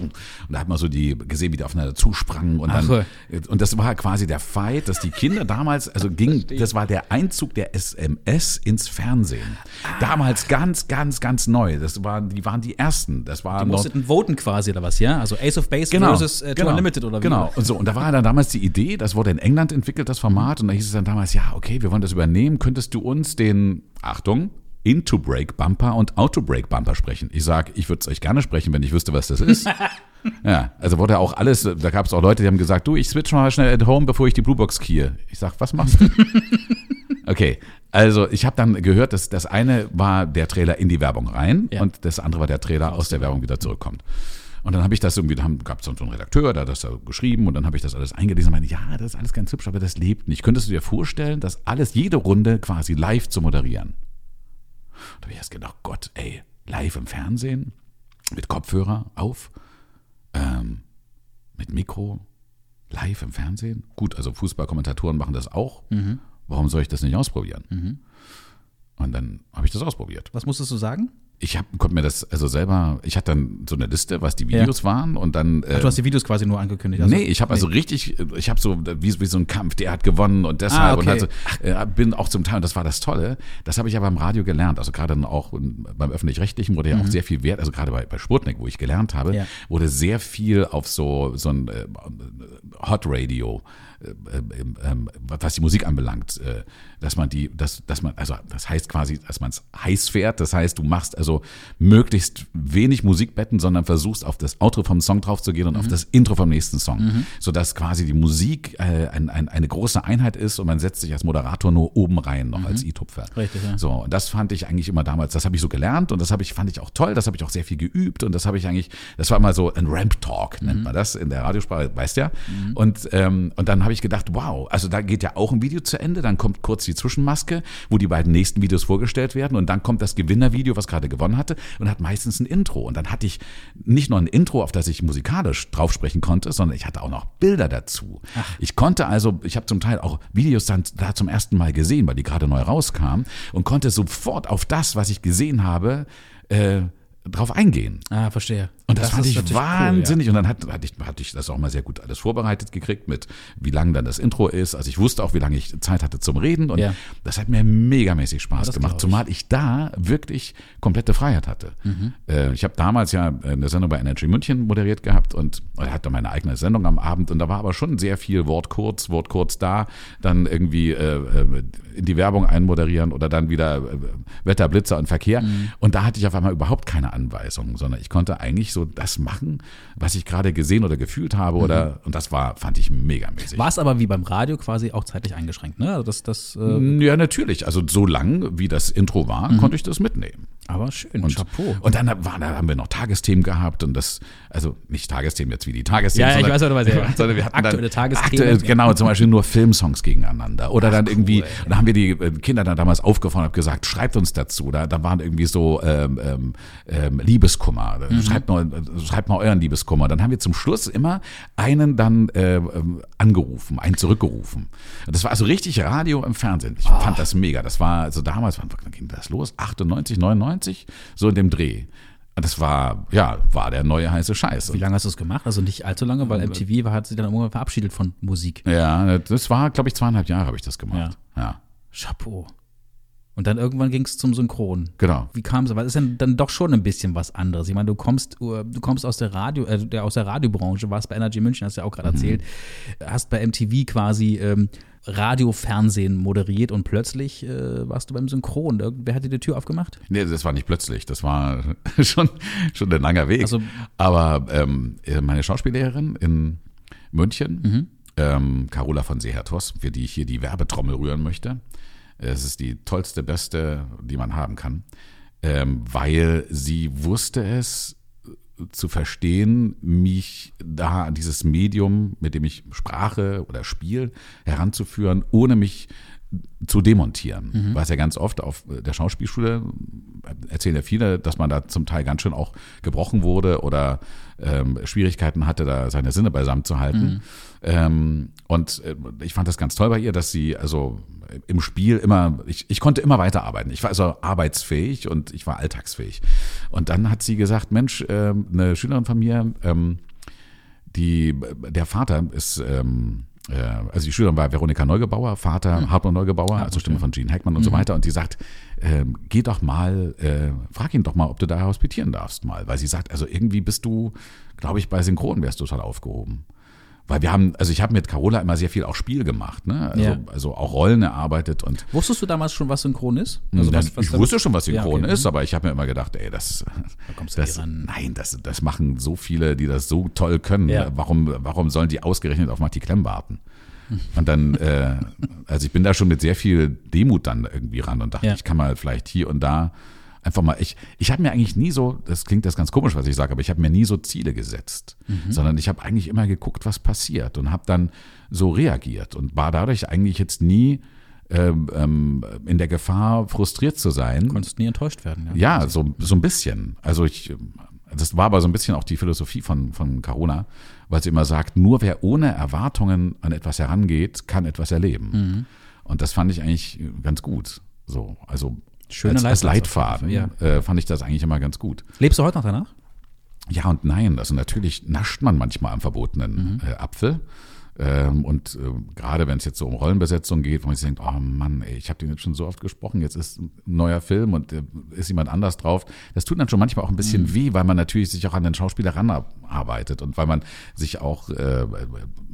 und da hat man so die gesehen, wie die aufeinander zusprangen und dann, und das war quasi der Fight, dass die Kinder damals, also ging, das war der Einzug der SMS ins Fernsehen. Damals ganz, ganz, ganz neu. Das waren, die waren die ersten. Das war Die mussten voten quasi oder was, ja? Also Ace of Base versus äh, Two Unlimited oder wie? Genau. Und so, und da war dann damals die Idee, das wurde in England entwickelt, das Format, und da hieß es dann damals, ja, okay, wir wollen das übernehmen, könntest du uns den, Achtung, Into-Break Bumper und Auto-Break Bumper sprechen. Ich sag, ich würde es euch gerne sprechen, wenn ich wüsste, was das ist. ja, also wurde auch alles, da gab es auch Leute, die haben gesagt, du, ich switch mal schnell at home, bevor ich die Bluebox keyre. Ich sag, was machst du? Okay, also ich habe dann gehört, dass das eine war der Trailer in die Werbung rein Ja. und das andere war der Trailer aus der Werbung wieder zurückkommt. Und dann habe ich das irgendwie, da gab es so einen Redakteur, der hat das da geschrieben und dann habe ich das alles eingelesen und meine, ja, das ist alles ganz hübsch, aber das lebt nicht. Könntest du dir vorstellen, das alles, jede Runde quasi live zu moderieren? Da habe ich erst gedacht, Gott, ey, live im Fernsehen, mit Kopfhörer auf, ähm, mit Mikro, live im Fernsehen. Gut, also Fußballkommentatoren machen das auch. Warum soll ich das nicht ausprobieren? Und dann habe ich das ausprobiert. Was musstest du sagen? Ich hab, konnte mir das also selber, ich hatte dann so eine Liste, was die Videos waren und dann. Ach, du hast die Videos quasi nur angekündigt. Also, nee, ich habe also richtig, ich habe so wie, wie so ein Kampf, der hat gewonnen und deshalb Ah, okay. und also, äh, bin auch zum Teil, und das war das Tolle, das habe ich aber im Radio gelernt, also gerade dann auch beim Öffentlich-Rechtlichen wurde ja auch sehr viel Wert, also gerade bei, bei Sputnik, wo ich gelernt habe, Mhm. Ja. wurde sehr viel auf so, so ein äh, Hot Radio, äh, äh, ähm, was die Musik anbelangt, äh, dass man die, dass, dass man, also das heißt quasi, dass man es heiß fährt, das heißt, du machst also möglichst wenig Musikbetten, sondern versuchst auf das Outro vom Song drauf zu gehen und auf das Intro vom nächsten Song, sodass quasi die Musik äh, ein, ein, eine große Einheit ist und man setzt sich als Moderator nur oben rein, noch als i-Tupfer. Richtig, ja. So, und das fand ich eigentlich immer damals, das habe ich so gelernt und das habe ich, fand ich auch toll, das habe ich auch sehr viel geübt und das habe ich eigentlich, das war mal so ein Ramp-Talk, nennt man das in der Radiosprache, weißt ja. Und, ähm, und dann habe ich gedacht, wow, also da geht ja auch ein Video zu Ende, dann kommt kurz die Zwischenmaske, wo die beiden nächsten Videos vorgestellt werden und dann kommt das Gewinnervideo, was gerade gewonnen hatte und hat meistens ein Intro. Und dann hatte ich nicht nur ein Intro, auf das ich musikalisch drauf sprechen konnte, sondern ich hatte auch noch Bilder dazu. Ich konnte also, ich habe zum Teil auch Videos dann da zum ersten Mal gesehen, weil die gerade neu rauskamen und konnte sofort auf das, was ich gesehen habe, äh, drauf eingehen. Ah, verstehe. Und das, fand ist ich wahnsinnig. Und dann hat, hatte, ich, hatte ich das auch mal sehr gut alles vorbereitet gekriegt, mit wie lang dann das Intro ist. Also ich wusste auch, wie lange ich Zeit hatte zum Reden. Und Ja. das hat mir megamäßig Spaß das gemacht. ich. Zumal ich da wirklich komplette Freiheit hatte. Mhm. Äh, ich habe damals ja eine Sendung bei Energy München moderiert gehabt und hatte meine eigene Sendung am Abend. Und da war aber schon sehr viel Wort kurz, Wort kurz da, dann irgendwie äh, äh, in die Werbung einmoderieren oder dann wieder äh, Wetter, Blitzer und Verkehr. Mhm. Und da hatte ich auf einmal überhaupt keine Anweisungen, sondern ich konnte eigentlich so das machen, was ich gerade gesehen oder gefühlt habe. Oder, und das war, fand ich megamäßig. War es aber wie beim Radio quasi auch zeitlich eingeschränkt, ne? Also das, das, äh, Ja, natürlich. Also so lang, wie das Intro war, konnte ich das mitnehmen. Aber schön, Und, Chapeau. und dann war, da haben wir noch Tagesthemen gehabt und das, also nicht Tagesthemen jetzt wie die Tagesthemen. Ja, ja, ich sondern- weiß, was du meinst, ja. sondern wir hatten Aktuelle dann Tagesthemen. Aktuell, genau, zum Beispiel nur Filmsongs gegeneinander. Oder dann irgendwie, ey. und da haben wir die äh, Kinder dann damals aufgefordert und gesagt, schreibt uns dazu. Da, da waren irgendwie so ähm, ähm, ähm, Liebeskummer. Mhm. Schreibt, mal, schreibt mal euren Liebeskummer. Dann haben wir zum Schluss immer einen dann äh, ähm, angerufen, einen zurückgerufen. Und das war also richtig Radio im Fernsehen. Ich Ah. fand das mega. Das war also damals, wann ging das los? 98, 99? So in dem Dreh. Das war, ja, war der neue heiße Scheiß. Wie lange hast du es gemacht? Also nicht allzu lange, weil MTV war, hat sich dann irgendwann verabschiedet von Musik. Ja, das war, glaube ich, zweieinhalb Jahre habe ich das gemacht. Ja, Chapeau. Und dann irgendwann ging es zum Synchron. genau. Wie kam es? Weil es ist ja dann doch schon ein bisschen was anderes. Ich meine, du kommst, äh, du kommst aus der Radio, äh, aus der Radiobranche, warst bei Energy München, hast du ja auch Mhm. gerade erzählt, hast bei MTV quasi ähm, Radio, Fernsehen moderiert und plötzlich äh, warst du beim Synchron. Wer hat dir die Tür aufgemacht? Nee, das war nicht plötzlich. Das war schon, schon ein langer Weg. Also- Aber ähm, meine Schauspiellehrerin in München, Mhm. ähm, Carola von Sehertos, für die ich hier die Werbetrommel rühren möchte. Es ist die tollste, beste, die man haben kann, ähm, weil sie wusste es zu verstehen, mich da an dieses Medium, mit dem ich Sprache oder Spiel heranzuführen, ohne mich zu demontieren. Was ja ganz oft auf der Schauspielschule erzählen ja viele, dass man da zum Teil ganz schön auch gebrochen wurde oder ähm, Schwierigkeiten hatte, da seine Sinne beisammen zu halten. Ähm, und äh, ich fand das ganz toll bei ihr, dass sie also im Spiel immer, ich, ich konnte immer weiterarbeiten. Ich war also arbeitsfähig und ich war alltagsfähig. Und dann hat sie gesagt, Mensch, ähm, eine Schülerin von mir, ähm, die, der Vater ist, ähm, äh, also die Schülerin war Veronika Neugebauer, Vater Hartmut Neugebauer, also Stimme von Gene Hackman und so weiter. Und die sagt, ähm, geh doch mal, äh, frag ihn doch mal, ob du da hospitieren darfst mal. Weil sie sagt, also irgendwie bist du, glaube ich, bei Synchron wärst du total aufgehoben. Weil wir haben, also ich habe mit Carola immer sehr viel auch Spiel gemacht, ne? Also, Ja. also auch Rollen erarbeitet und Wusstest du damals schon, was synchron ist? Also dann, was, was ich da- wusste schon, was Ja, synchron okay. ist, aber ich habe mir immer gedacht, ey, das, kommst du das nein, das, das machen so viele, die das so toll können. Ja. Warum, warum sollen die ausgerechnet auf Marty Klemm warten? Und dann, äh, also ich bin da schon mit sehr viel Demut dann irgendwie ran und dachte, Ja. ich kann mal vielleicht hier und da einfach mal, ich, ich habe mir eigentlich nie so, das klingt das ganz komisch, was ich sage, aber ich habe mir nie so Ziele gesetzt, sondern ich habe eigentlich immer geguckt, was passiert und habe dann so reagiert und war dadurch eigentlich jetzt nie ähm, ähm, in der Gefahr, frustriert zu sein. Konntest nie enttäuscht werden. Ja, so, so ein bisschen. Also ich, das war aber so ein bisschen auch die Philosophie von, von Carola, weil sie immer sagt, nur wer ohne Erwartungen an etwas herangeht, kann etwas erleben. Mhm. Und das fand ich eigentlich ganz gut. So, also Schöne als, als Leitfaden jeden äh, fand ich das eigentlich immer ganz gut. Lebst du heute noch danach? Ja und nein. Also natürlich nascht man manchmal am verbotenen Mhm. äh, Apfel. Ähm, und äh, gerade wenn es jetzt so um Rollenbesetzung geht, wo man sich denkt, oh Mann, ey, ich habe den jetzt schon so oft gesprochen, jetzt ist ein neuer Film und äh, ist jemand anders drauf. Das tut dann schon manchmal auch ein bisschen Mhm. weh, weil man natürlich sich auch an den Schauspieler ranarbeitet und weil man sich auch äh,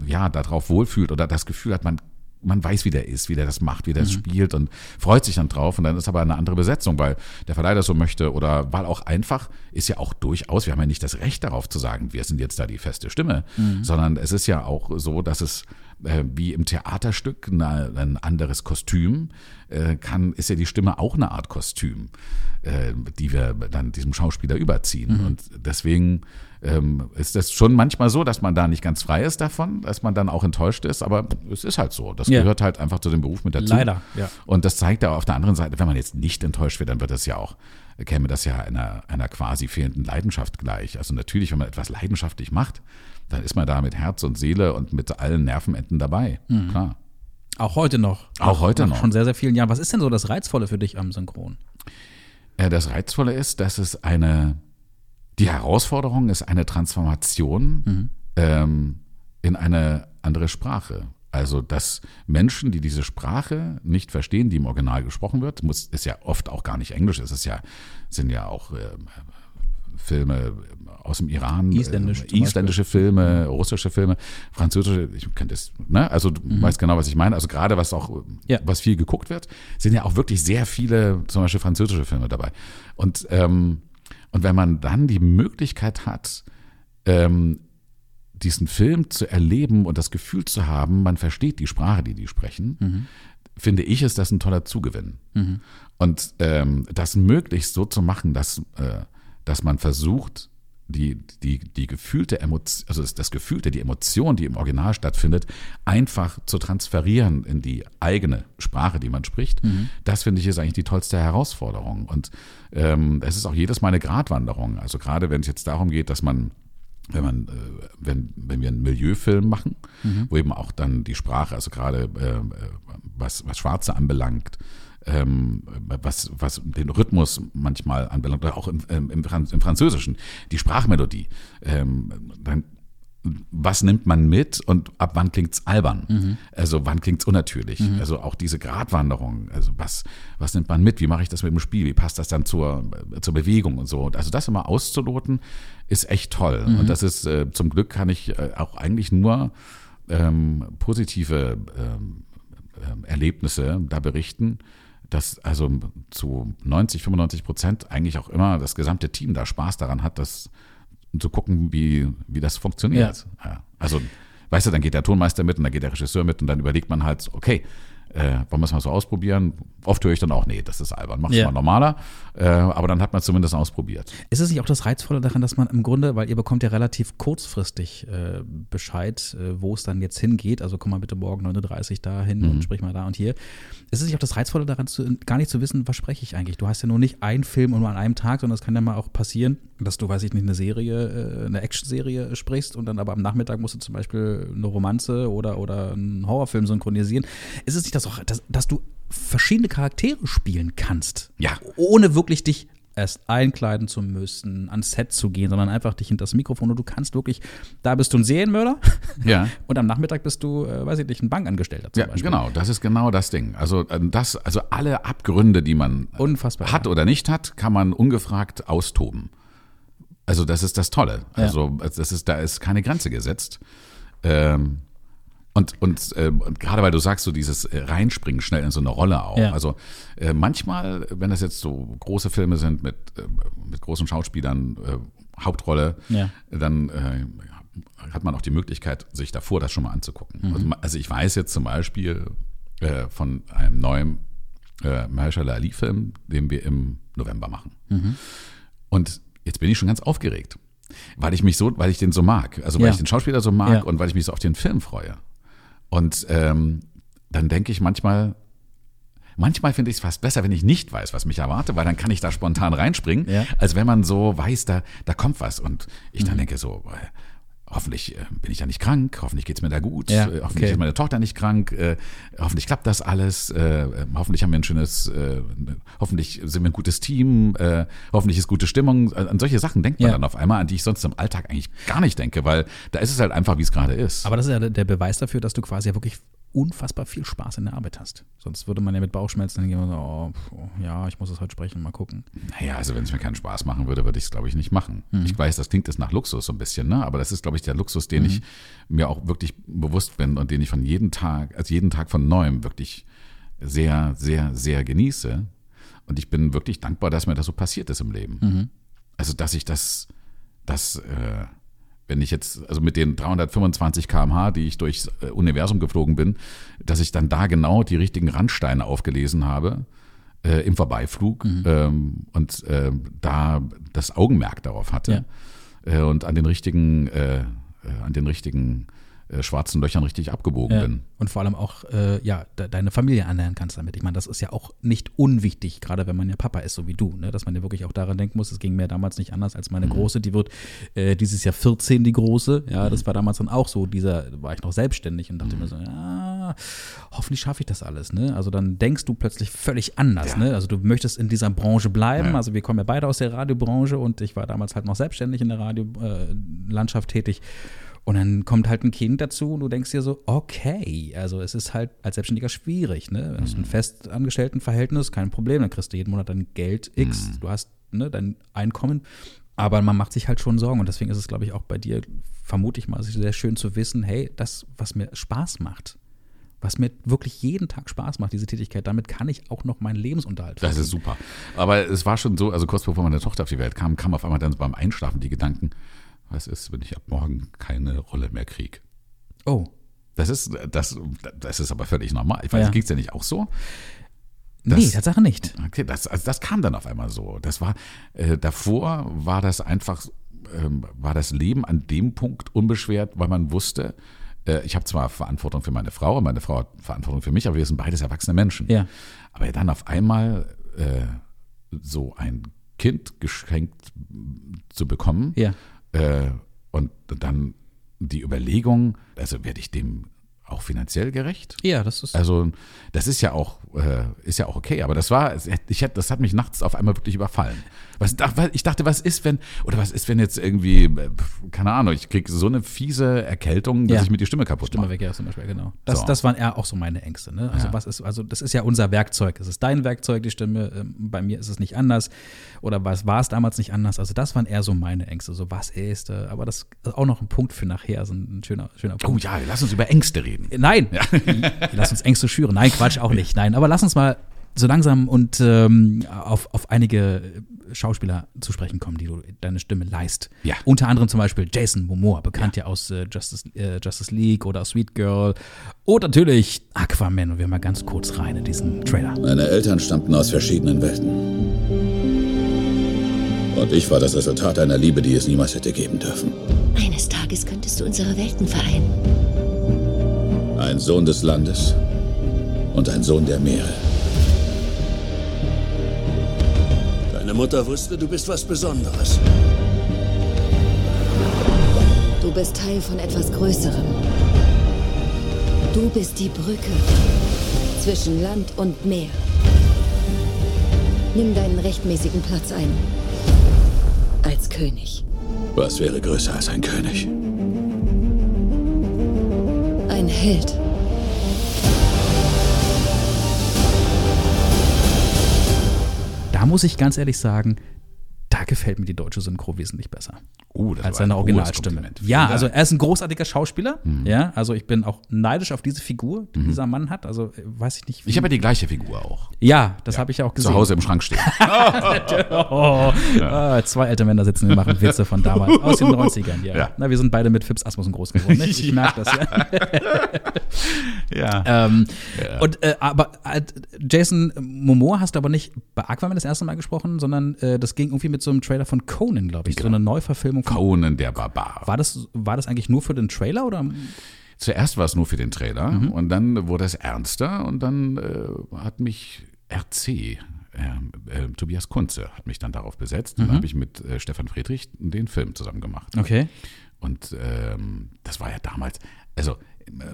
ja darauf wohlfühlt oder das Gefühl hat, man man weiß, wie der ist, wie der das macht, wie der Mhm. das spielt und freut sich dann drauf. Und dann ist aber eine andere Besetzung, weil der Verleih das so möchte oder weil auch einfach ist ja auch durchaus, wir haben ja nicht das Recht darauf zu sagen, wir sind jetzt da die feste Stimme, Mhm. sondern es ist ja auch so, dass es äh, wie im Theaterstück eine, ein anderes Kostüm äh, kann, ist ja die Stimme auch eine Art Kostüm, äh, die wir dann diesem Schauspieler überziehen. Mhm. Und deswegen ähm, ist das schon manchmal so, dass man da nicht ganz frei ist davon, dass man dann auch enttäuscht ist, aber es ist halt so. Das Ja. gehört halt einfach zu dem Beruf mit dazu. Leider, ja. Und das zeigt aber auf der anderen Seite, wenn man jetzt nicht enttäuscht wird, dann wird das ja auch, käme das ja einer, einer quasi fehlenden Leidenschaft gleich. Also natürlich, wenn man etwas leidenschaftlich macht, dann ist man da mit Herz und Seele und mit allen Nervenenden dabei. Klar. Auch heute noch. Auch heute nach noch. Schon sehr, sehr vielen Jahren. Was ist denn so das Reizvolle für dich am Synchron? Äh, Das Reizvolle ist, dass es eine, die Herausforderung ist eine Transformation ähm, in eine andere Sprache. Also, dass Menschen, die diese Sprache nicht verstehen, die im Original gesprochen wird, muss, ist ja oft auch gar nicht Englisch, es ist ja, sind ja auch ähm, Filme aus dem Iran, Isländisch äh, isländische Filme, russische Filme, französische, ich könnte es, ne? Also du weißt genau, was ich meine. Also gerade was auch, Mhm. Ja. was viel geguckt wird, sind ja auch wirklich sehr viele, zum Beispiel französische Filme dabei. Und ähm, und wenn man dann die Möglichkeit hat, ähm, diesen Film zu erleben und das Gefühl zu haben, man versteht die Sprache, die die sprechen, finde ich, ist das ein toller Zugewinn. Und ähm, das möglichst so zu machen, dass, äh, dass man versucht, die, die, die gefühlte Emotion, also das, das Gefühlte, die Emotion, die im Original stattfindet, einfach zu transferieren in die eigene Sprache, die man spricht, das finde ich ist eigentlich die tollste Herausforderung. Und ähm, es ist auch jedes Mal eine Gratwanderung. Also gerade wenn es jetzt darum geht, dass man wenn man, äh, wenn, wenn wir einen Milieufilm machen, wo eben auch dann die Sprache, also gerade äh, was, was Schwarze anbelangt, ähm, was, was den Rhythmus manchmal anbelangt, oder auch im, im, im, Franz- im Französischen, die Sprachmelodie, ähm, dann was nimmt man mit und ab wann klingt's albern? Also wann klingt's unnatürlich? Also auch diese Gratwanderung, also was, was nimmt man mit? Wie mache ich das mit dem Spiel? Wie passt das dann zur, zur Bewegung und so? Also das immer auszuloten, ist echt toll. Und das ist, äh, zum Glück kann ich äh, auch eigentlich nur ähm, positive ähm, äh, Erlebnisse da berichten, dass also zu 90, 95 Prozent eigentlich auch immer das gesamte Team da Spaß daran hat, das zu gucken, wie, wie das funktioniert. Ja. Also, weißt du, dann geht der Tonmeister mit und dann geht der Regisseur mit und dann überlegt man halt, okay, äh, wollen wir es mal so ausprobieren? Oft höre ich dann auch, nee, das ist albern, mach es Ja. mal normaler. Äh, aber dann hat man es zumindest ausprobiert. Ist es nicht auch das Reizvolle daran, dass man im Grunde, weil ihr bekommt ja relativ kurzfristig äh, Bescheid, äh, wo es dann jetzt hingeht, also komm mal bitte morgen 9.30 Uhr da hin und sprich mal da und hier. Ist es nicht auch das Reizvolle daran, zu, gar nicht zu wissen, was spreche ich eigentlich? Du hast ja nur nicht einen Film und nur an einem Tag, sondern es kann ja mal auch passieren, dass du, weiß ich nicht, eine Serie, äh, eine Actionserie sprichst und dann aber am Nachmittag musst du zum Beispiel eine Romanze oder, oder einen Horrorfilm synchronisieren. Ist es nicht das auch, dass, dass du verschiedene Charaktere spielen kannst? Ja. ohne wirklich dich erst einkleiden zu müssen, ans Set zu gehen, sondern einfach dich hinter das Mikrofon und du kannst wirklich, da bist du ein Serienmörder Ja. und am Nachmittag bist du, äh, weiß ich nicht, ein Bankangestellter zum Ja, Beispiel. genau, das ist genau das Ding. Also äh, das, also alle Abgründe, die man Unfassbar. hat oder nicht hat, kann man ungefragt austoben. Also das ist das Tolle. Ja. Also das ist, da ist keine Grenze gesetzt. Ähm, und, und, äh, gerade weil du sagst, so dieses äh, Reinspringen schnell in so eine Rolle auch. Ja. Also äh, manchmal, wenn das jetzt so große Filme sind mit, äh, mit großen Schauspielern, äh, Hauptrolle, Ja. dann äh, hat man auch die Möglichkeit, sich davor das schon mal anzugucken. Mhm. Also, also ich weiß jetzt zum Beispiel äh, von einem neuen äh, Mahershala Ali-Film, den wir im November machen. Mhm. Und jetzt bin ich schon ganz aufgeregt, weil ich mich so, weil ich den so mag, also weil Ja. ich den Schauspieler so mag Ja. und weil ich mich so auf den Film freue. Und ähm, dann denke ich manchmal, manchmal finde ich es fast besser, wenn ich nicht weiß, was mich erwarte, weil dann kann ich da spontan reinspringen, Ja. als wenn man so weiß, da, da kommt was. Und ich Mhm. dann denke so, hoffentlich äh, bin ich da nicht krank, hoffentlich geht's mir da gut, Ja, äh, hoffentlich okay. ist meine Tochter nicht krank, äh, hoffentlich klappt das alles, äh, hoffentlich haben wir ein schönes, äh, hoffentlich sind wir ein gutes Team, hoffentlich ist gute Stimmung. An solche Sachen denkt man Ja. dann auf einmal, an die ich sonst im Alltag eigentlich gar nicht denke, weil da ist es halt einfach, wie es gerade ist. Aber das ist ja der Beweis dafür, dass du quasi ja wirklich unfassbar viel Spaß in der Arbeit hast. Sonst würde man ja mit Bauchschmerzen hingehen und so, oh, pf, ja, ich muss es heute sprechen, mal gucken. Naja, also wenn es mir keinen Spaß machen würde, würde ich es, glaube ich, nicht machen. Mhm. Ich weiß, das klingt jetzt nach Luxus so ein bisschen, ne? aber das ist, glaube ich, der Luxus, den ich Mhm. mir auch wirklich bewusst bin und den ich von jedem Tag, also jeden Tag von neuem wirklich sehr, sehr, sehr genieße. Und ich bin wirklich dankbar, dass mir das so passiert ist im Leben. Mhm. Also, dass ich das, das, äh, wenn ich jetzt, also mit den 325 km/h, die ich durchs äh, Universum geflogen bin, dass ich dann da genau die richtigen Randsteine aufgelesen habe äh, im Vorbeiflug Mhm. ähm, und äh, da das Augenmerk darauf hatte äh, und an den richtigen, äh, äh, an den richtigen äh, schwarzen Löchern richtig abgebogen Ja. bin. Und vor allem auch, äh, ja, de deine Familie annähern kannst damit. Ich meine, das ist ja auch nicht unwichtig, gerade wenn man ja Papa ist, so wie du, ne? dass man ja wirklich auch daran denken muss. Es ging mir damals nicht anders als meine Große, die wird äh, dieses Jahr 14, die Große. Ja, das war damals dann auch so, dieser, da war ich noch selbstständig und dachte mir so, ja, hoffentlich schaffe ich das alles. Ne? Also dann denkst du plötzlich völlig anders. Ja. Ne? Also du möchtest in dieser Branche bleiben. Ja. Also wir kommen ja beide aus der Radiobranche und ich war damals halt noch selbstständig in der Radiolandschaft tätig. Und dann kommt halt ein Kind dazu und du denkst dir so, okay, also es ist halt als Selbstständiger schwierig, ne? Wenn du ein Festangestelltenverhältnis, kein Problem, dann kriegst du jeden Monat dein Geld X, du hast ne, dein Einkommen, aber man macht sich halt schon Sorgen und deswegen ist es, glaube ich, auch bei dir, vermute ich mal, sehr schön zu wissen, hey, das, was mir Spaß macht, was mir wirklich jeden Tag Spaß macht, diese Tätigkeit, damit kann ich auch noch meinen Lebensunterhalt Das ist super. Aber es war schon so, also kurz bevor meine Tochter auf die Welt kam, kam auf einmal dann beim Einschlafen die Gedanken, was ist, wenn ich ab morgen keine Rolle mehr kriege? Oh, Das ist, das, das ist aber völlig normal. Ich weiß, Ja. ging es dir nicht auch so? nee, Das- Tatsache nicht. Okay, das, also das kam dann auf einmal so. Das war, äh, davor war das einfach, ähm, war das Leben an dem Punkt unbeschwert, weil man wusste, äh, ich habe zwar Verantwortung für meine Frau, meine Frau hat Verantwortung für mich, aber wir sind beides erwachsene Menschen. Ja. Aber dann auf einmal äh, so ein Kind geschenkt zu bekommen Ja. Äh, und dann die Überlegung, also werde ich dem auch finanziell gerecht? Ja, das ist. Also das ist ja auch äh, ist ja auch okay, aber das war ich hätte das hat mich nachts auf einmal wirklich überfallen. Was ich dachte, was ist wenn oder was ist wenn jetzt irgendwie äh, keine Ahnung, ich krieg so eine fiese Erkältung, dass Ja. ich mir die Stimme kaputt Stimme mache. weg, ja, zum Beispiel, genau. Das, So. das waren eher auch so meine Ängste. Ne? Also, Ja. was ist, also, das ist ja unser Werkzeug. Es ist dein Werkzeug, die Stimme. Ähm, Bei mir ist es nicht anders. Oder was war es damals nicht anders? Also, das waren eher so meine Ängste. So, was ist, äh, aber das ist auch noch ein Punkt für nachher, so ein schöner, schöner Oh Punkt. ja, lass uns über Ängste reden. Reden. Nein, lass uns Ängste schüren. Nein, Quatsch, auch nicht. Nein, aber lass uns mal so langsam und ähm, auf, auf einige Schauspieler zu sprechen kommen, die du deine Stimme leist. Ja. Unter anderem zum Beispiel Jason Momoa, bekannt ja, aus äh, Justice, äh, Justice League oder Sweet Girl. Und natürlich Aquaman. Und wir mal ganz kurz rein in diesen Trailer. Meine Eltern stammten aus verschiedenen Welten. Und ich war das Resultat einer Liebe, die es niemals hätte geben dürfen. Eines Tages könntest du unsere Welten vereinen. Ein Sohn des Landes und ein Sohn der Meere. Deine Mutter wusste, du bist was Besonderes. Du bist Teil von etwas Größerem. Du bist die Brücke zwischen Land und Meer. Nimm deinen rechtmäßigen Platz ein. Als König. Was wäre größer als ein König? Ein Held. Da muss ich ganz ehrlich sagen, da gefällt mir die deutsche Synchro wesentlich besser. Oh, das als seine Originalstimme. Ja, also er ist ein großartiger Schauspieler. Ja, also ich bin auch neidisch auf diese Figur, die dieser Mann hat. Also äh, weiß ich nicht. wie- Ich habe ja die gleiche Figur auch. ja, das habe ich ja auch gesehen. Zu Hause im Schrank stehen. Oh, ah, zwei alte Männer sitzen und machen Witze von damals, aus den 90ern. Ja. Ja. Na, wir sind beide mit Fips Asmussen groß geworden. Ne? Ich merke das ja. ja. Ähm, Und äh, aber äh, Jason Momoa hast du aber nicht bei Aquaman das erste Mal gesprochen, sondern äh, das ging irgendwie mit so einem Trailer von Conan, glaube ich, so eine Neuverfilmung von. Conan der Barbar. War das, war das eigentlich nur für den Trailer oder? Zuerst war es nur für den Trailer Mhm. und dann wurde es ernster und dann äh, hat mich RC, äh, äh, Tobias Kunze, hat mich dann darauf besetzt und dann habe ich mit äh, Stefan Friedrich den Film zusammen gemacht. Mhm. Okay. Und ähm, das war ja damals, also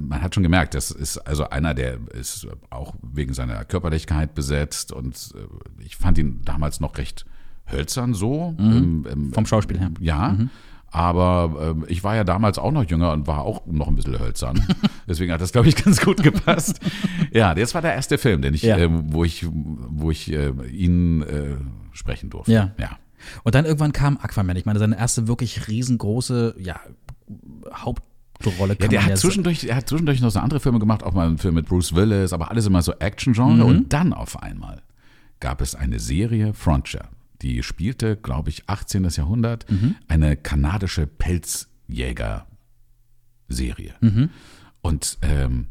man hat schon gemerkt, das ist also einer, der ist auch wegen seiner Körperlichkeit besetzt und äh, ich fand ihn damals noch recht hölzern so. im- im- Mhm. Vom Schauspiel her. Ja. Aber ähm, ich war ja damals auch noch jünger und war auch noch ein bisschen hölzern. Deswegen hat das, glaube ich, ganz gut gepasst. ja, das war der erste Film, den ich, Ja. ähm, wo ich, wo ich äh, ihn äh, sprechen durfte. Ja. ja. Und dann irgendwann kam Aquaman. Ich meine, seine erste wirklich riesengroße, ja, Hauptrolle Ja, kann der hat zwischendurch, er hat zwischendurch noch so andere Filme gemacht, auch mal einen Film mit Bruce Willis, aber alles immer so Action-Genre. Und dann auf einmal gab es eine Serie, Frontier, die spielte, glaube ich, 18. Jahrhundert, eine kanadische Pelzjäger-Serie. Und ähm,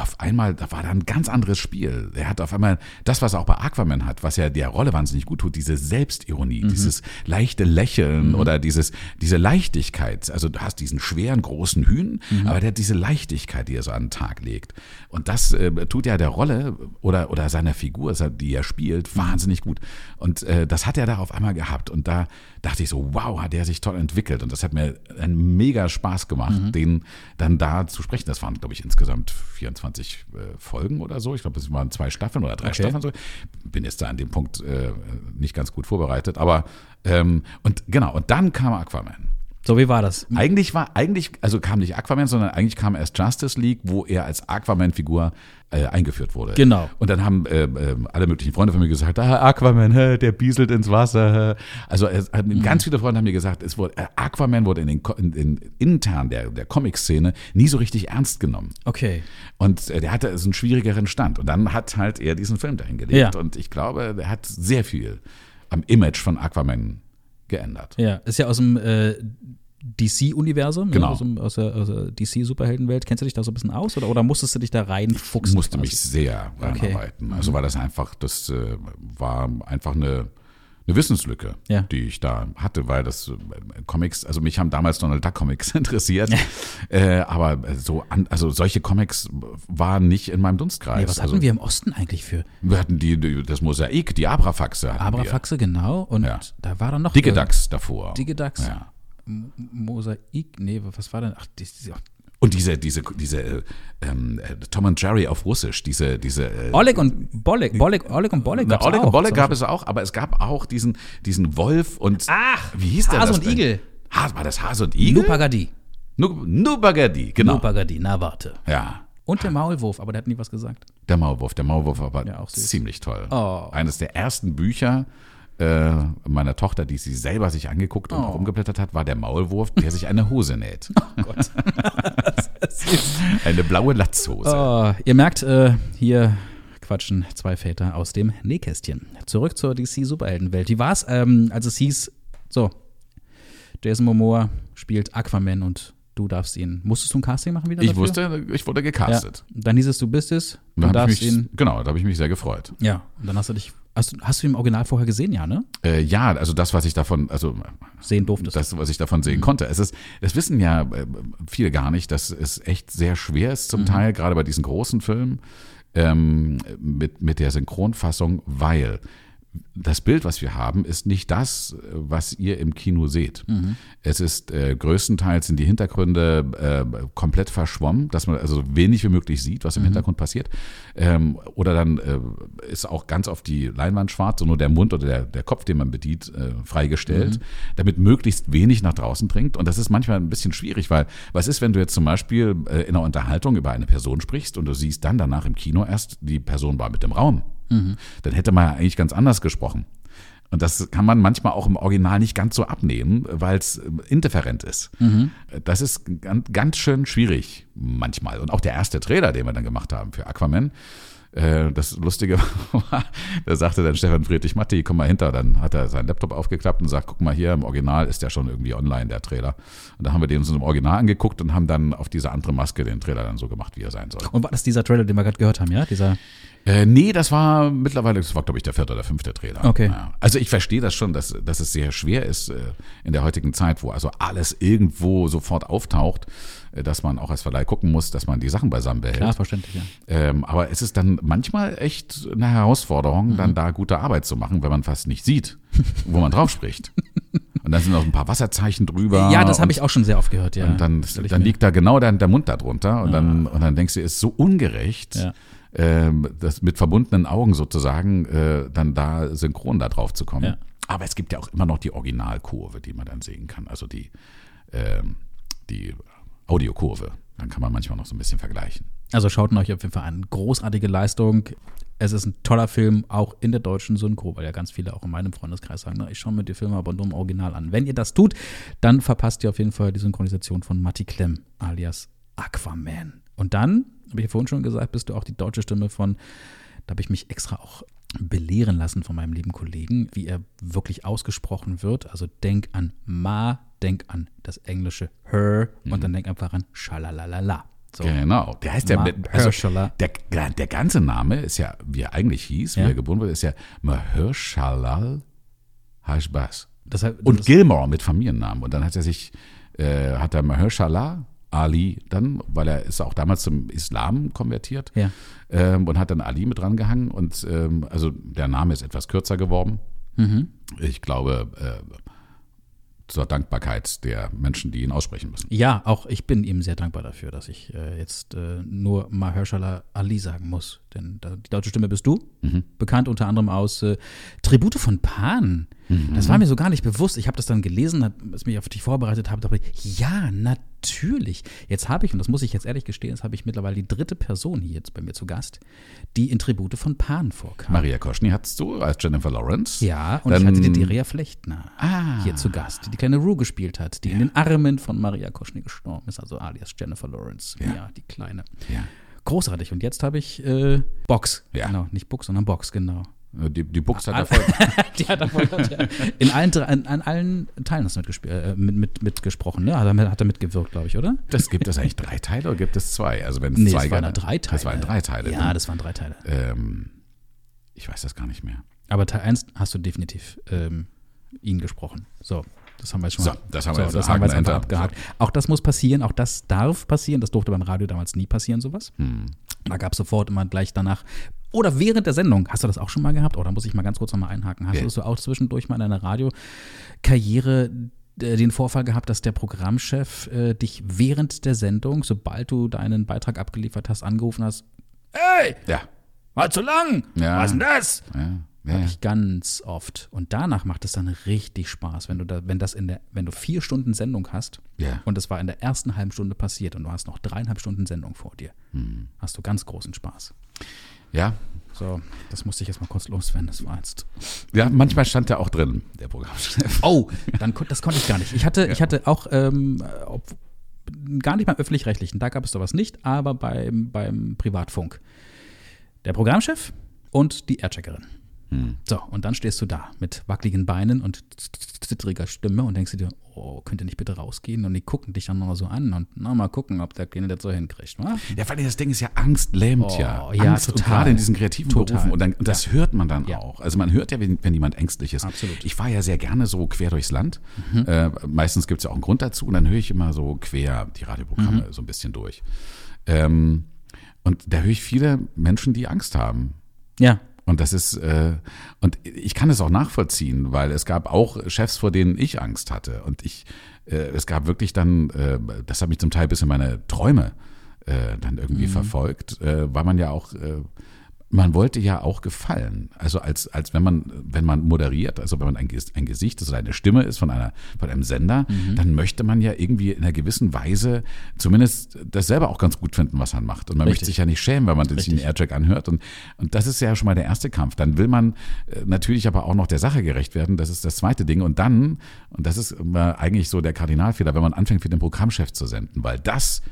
auf einmal, da war da ein ganz anderes Spiel. Er hat auf einmal das, was er auch bei Aquaman hat, was ja der Rolle wahnsinnig gut tut, diese Selbstironie, dieses leichte Lächeln oder dieses, diese Leichtigkeit. Also du hast diesen schweren, großen Hühn, aber der hat diese Leichtigkeit, die er so an den Tag legt. Und das äh, tut ja der Rolle oder, oder seiner Figur, die er spielt, wahnsinnig gut. Und äh, das hat er da auf einmal gehabt. Und da dachte ich so, wow, hat er sich toll entwickelt. Und das hat mir einen mega Spaß gemacht, den dann da zu sprechen. Das waren, glaube ich, insgesamt 24 äh, Folgen oder so. Ich glaube, es waren zwei Staffeln oder drei Okay. Staffeln. So. Bin jetzt da an dem Punkt äh, nicht ganz gut vorbereitet. Aber ähm, und genau, und dann kam Aquaman. So, wie war das? Eigentlich war, eigentlich, also kam nicht Aquaman, sondern eigentlich kam erst Justice League, wo er als Aquaman-Figur äh, eingeführt wurde. Genau. Und dann haben äh, äh, alle möglichen Freunde von mir gesagt, ah, Aquaman, hä, der bieselt ins Wasser. hä. Also Mhm. ganz viele Freunde haben mir gesagt, es wurde, äh, Aquaman wurde in den, in, in intern der, der Comic-Szene nie so richtig ernst genommen. Okay. Und äh, der hatte so einen schwierigeren Stand. Und dann hat halt er diesen Film dahin gelegt. Ja. Und ich glaube, der hat sehr viel am Image von Aquaman geändert. Ja, ist ja aus dem äh, DC-Universum, Genau. ja, aus, aus der, der DC-Superheldenwelt. Kennst du dich da so ein bisschen aus oder, oder musstest du dich da reinfuchsen? Ich musste mich quasi? sehr Okay. reinarbeiten. Also war das einfach, das äh, war einfach eine, eine Wissenslücke, Ja. die ich da hatte, weil das äh, Comics, also mich haben damals Donald Duck Comics interessiert, äh, aber so an, also solche Comics waren nicht in meinem Dunstkreis. Ja, was also, hatten wir im Osten eigentlich für wir hatten die, die das Mosaik, die Abrafaxe. hatten Abrafaxe, genau. Und Ja. da war dann noch. Digedax davor. Digedax. Ja. Mosaik, nee, was war denn? Ach, die, die, Und diese, diese, diese äh, ähm, äh, Tom und Jerry auf Russisch, diese, diese äh, Oleg und Bolek, Bolek, Oleg und Bolek gab's Oleg auch. und Bolle zum gab es auch, aber es gab auch diesen, diesen Wolf und Ach, wie hieß der Hase und? Igel. Ha, war das Hase und Igel? Nupagadi. Nu- Nubagadi, genau. Nupagadi, na warte. ja, Und der Maulwurf, aber der hat nie was gesagt. der Maulwurf. Der Maulwurf war Ja, ziemlich toll. Oh. Eines der ersten Bücher, äh, meiner Tochter, die sie selber sich angeguckt und Oh. rumgeblättert hat, war der Maulwurf, der sich eine Hose näht. Oh Gott. Eine blaue Latzhose. Oh, ihr merkt, äh, hier quatschen zwei Väter aus dem Nähkästchen. Zurück zur DC-Superheldenwelt. Wie war's, ähm, als es hieß, so, Jason Momoa spielt Aquaman und du darfst ihn. Musstest du ein Casting machen wieder? Ich dafür? wusste, ich wurde Ja. gecastet. Dann hieß es, du bist es. Du darfst ich mich, ihn. Genau, da habe ich mich sehr gefreut. Ja, und dann hast du dich. Hast, du- hast du ihn im Original vorher gesehen, ja, ne? Äh, ja, also das, was ich davon, also Sehen durftest. das, was ich davon sehen konnte. Es ist, das wissen ja äh, viele gar nicht, dass es echt sehr schwer ist zum Teil, gerade bei diesen großen Filmen, ähm, mit, mit der Synchronfassung, weil das Bild, was wir haben, ist nicht das, was ihr im Kino seht. Es ist äh, größtenteils sind die Hintergründe äh, komplett verschwommen, dass man also wenig wie möglich sieht, was im Hintergrund passiert. Ähm, oder dann äh, ist auch ganz auf die Leinwand schwarz und nur der Mund oder der, der Kopf, den man bedient, äh, freigestellt, damit möglichst wenig nach draußen dringt. Und das ist manchmal ein bisschen schwierig, weil was ist, wenn du jetzt zum Beispiel äh, in einer Unterhaltung über eine Person sprichst und du siehst dann danach im Kino erst, die Person war mit im Raum. Dann hätte man ja eigentlich ganz anders gesprochen. Und das kann man manchmal auch im Original nicht ganz so abnehmen, weil es indifferent ist. Das ist ganz, ganz schön schwierig manchmal. Und auch der erste Trailer, den wir dann gemacht haben für Aquaman, äh, das Lustige war, da sagte dann Stefan Friedrich, Matti, komm mal hinter. Dann hat er seinen Laptop aufgeklappt und sagt, guck mal hier, im Original ist der schon irgendwie online, der Trailer. Und da haben wir den uns im Original angeguckt und haben dann auf diese andere Maske den Trailer dann so gemacht, wie er sein soll. und war das dieser Trailer, den wir gerade gehört haben, ja? Dieser. Äh, nee, das war mittlerweile, das war, glaube ich, der vierte oder fünfte Trailer. Okay. Ja. Also ich verstehe das schon, dass, dass es sehr schwer ist äh, in der heutigen Zeit, wo also alles irgendwo sofort auftaucht, äh, dass man auch als Verleih gucken muss, dass man die Sachen beisammen behält. Klar, verständlich, ja. Ähm, aber es ist dann manchmal echt eine Herausforderung, Mhm. dann da gute Arbeit zu machen, wenn man fast nicht sieht, wo man drauf spricht. Und dann sind noch ein paar Wasserzeichen drüber. Ja, das habe ich auch schon sehr oft gehört, ja. und dann, dann liegt da genau der, der Mund da drunter und, dann, und dann denkst du, ist so ungerecht, Ja. ähm, das mit verbundenen Augen sozusagen äh, dann da synchron da drauf zu kommen. Ja. Aber es gibt ja auch immer noch die Originalkurve, die man dann sehen kann, also die, ähm, die Audiokurve. Dann kann man manchmal noch so ein bisschen vergleichen. Also schaut ihn euch auf jeden Fall an. Großartige Leistung. Es ist ein toller Film, auch in der deutschen Synchro, weil ja ganz viele auch in meinem Freundeskreis sagen, na, ich schaue mir die Filme aber nur im Original an. Wenn ihr das tut, dann verpasst ihr auf jeden Fall die Synchronisation von Matti Klemm alias Aquaman. Und dann, habe ich vorhin schon gesagt, bist du auch die deutsche Stimme von, da habe ich mich extra auch belehren lassen von meinem lieben Kollegen, wie er wirklich ausgesprochen wird. Also denk an Ma, denk an das englische her und dann denk einfach an Schalalalala. So. Genau. Der heißt ja, also der, der ganze Name ist ja, wie er eigentlich hieß, wie Ja. er geboren wurde, ist ja Mahershala Hashbaz. Deshalb, Und das- Gilmore mit Familiennamen. Und dann hat er sich, äh, hat er Mahershala Ali dann, weil er ist auch damals zum Islam konvertiert Ja. ähm, und hat dann Ali mit drangehangen. Und ähm, also der Name ist etwas kürzer geworden. Mhm. Ich glaube, äh, zur Dankbarkeit der Menschen, die ihn aussprechen müssen. Ja, auch ich bin ihm sehr dankbar dafür, dass ich äh, jetzt äh, nur Mahershala Ali sagen muss. Denn da, die deutsche Stimme bist du. Bekannt unter anderem aus äh, Tribute von Pan. Das war mir so gar nicht bewusst. Ich habe das dann gelesen, hab, als ich mich auf dich vorbereitet habe, dachte ich, ja, natürlich. Jetzt habe ich, und das muss ich jetzt ehrlich gestehen, jetzt habe ich mittlerweile die dritte Person hier jetzt bei mir zu Gast, die in Tribute von Pan vorkam. Maria Koschny hattest du als Jennifer Lawrence. Ja, und Dann- ich hatte die Deria Flechtner Ah. hier zu Gast, die die kleine Rue gespielt hat, die in den Armen von Maria Koschny gestorben ist, also alias Jennifer Lawrence. Ja, die kleine. Ja. Großartig. Und jetzt habe ich äh, Box. Ja. Genau, nicht Box, sondern Box, genau. Die, die Buchs hat Erfolg. die hat Erfolg. ja. In allen, an, an allen Teilen hast du mitgespielt, äh, mit, mit, mitgesprochen, ne? Hat er, hat er mitgewirkt, glaube ich, oder? Das gibt es eigentlich drei Teile oder gibt es zwei? Also wenn es Nee, zwei es waren gab- drei Teile. Das waren drei Teile. Ja, das waren drei Teile. ähm, ich weiß das gar nicht mehr. Aber Teil 1 hast du definitiv ähm, ihn gesprochen. So, das haben wir jetzt schon So, mal, das haben wir jetzt das haben wir jetzt einfach abgehakt. Auch das muss passieren, auch das darf passieren. Das durfte beim Radio damals nie passieren, sowas. Hm. Da gab es sofort immer gleich danach. Oder während der Sendung. Hast du das auch schon mal gehabt? Oder muss ich mal ganz kurz nochmal einhaken? Hast Ja. du auch zwischendurch mal in deiner Radiokarriere den Vorfall gehabt, dass der Programmchef äh, dich während der Sendung, sobald du deinen Beitrag abgeliefert hast, angerufen hast? Hey, Ja. war zu lang! Ja. Was denn das? Ja. Ja. Hab ich ganz oft. Und danach macht es dann richtig Spaß, wenn du da, wenn das in der, wenn du vier Stunden Sendung hast Ja. und es war in der ersten halben Stunde passiert und du hast noch dreieinhalb Stunden Sendung vor dir, Hm. hast du ganz großen Spaß. Ja, So, das musste ich jetzt mal kurz loswerden, das war jetzt. ja, manchmal stand der auch drin, der Programmchef. Oh, dann, das konnte ich gar nicht. Ich hatte, ich hatte auch, ähm, ob, gar nicht beim Öffentlich-Rechtlichen, da gab es sowas nicht, aber beim, beim Privatfunk. Der Programmchef und die Aircheckerin. So, und dann stehst du da mit wackeligen Beinen und zittriger Stimme und denkst dir, oh, könnt ihr nicht bitte rausgehen? Und die gucken dich dann noch so an und na, mal gucken, ob der Kleine das so hinkriegt. Wa? Ja, allem das Ding ist ja Angst lähmt Oh, ja. ja, Angst, total. gerade in diesen kreativen Total. Berufen. Und, dann, und das hört man dann Ja. auch. Also man hört ja, wenn, wenn jemand ängstlich ist. Absolut. Ich fahre ja sehr gerne so quer durchs Land. Mhm. Äh, meistens gibt es ja auch einen Grund dazu. Und dann höre ich immer so quer die Radioprogramme Mhm. so ein bisschen durch. Ähm, und da höre ich viele Menschen, die Angst haben. Ja, Und das ist, äh, und ich kann es auch nachvollziehen, weil es gab auch Chefs, vor denen ich Angst hatte. Und ich, äh, es gab wirklich dann, äh, das hat mich zum Teil bis in meine Träume äh, dann irgendwie verfolgt, äh, weil man ja auch, äh, man wollte ja auch gefallen. Also als, als wenn man, wenn man moderiert, also wenn man ein, ein Gesicht ist oder eine Stimme ist von einer, von einem Sender, dann möchte man ja irgendwie in einer gewissen Weise zumindest das selber auch ganz gut finden, was man macht. Und man möchte Richtig. sich ja nicht schämen, wenn man sich den. Aircheck anhört. Und, und das ist ja schon mal der erste Kampf. Dann will man äh, natürlich aber auch noch der Sache gerecht werden. Das ist das zweite Ding. Und dann, und das ist eigentlich so der Kardinalfehler, wenn man anfängt, für den Programmchef zu senden, weil das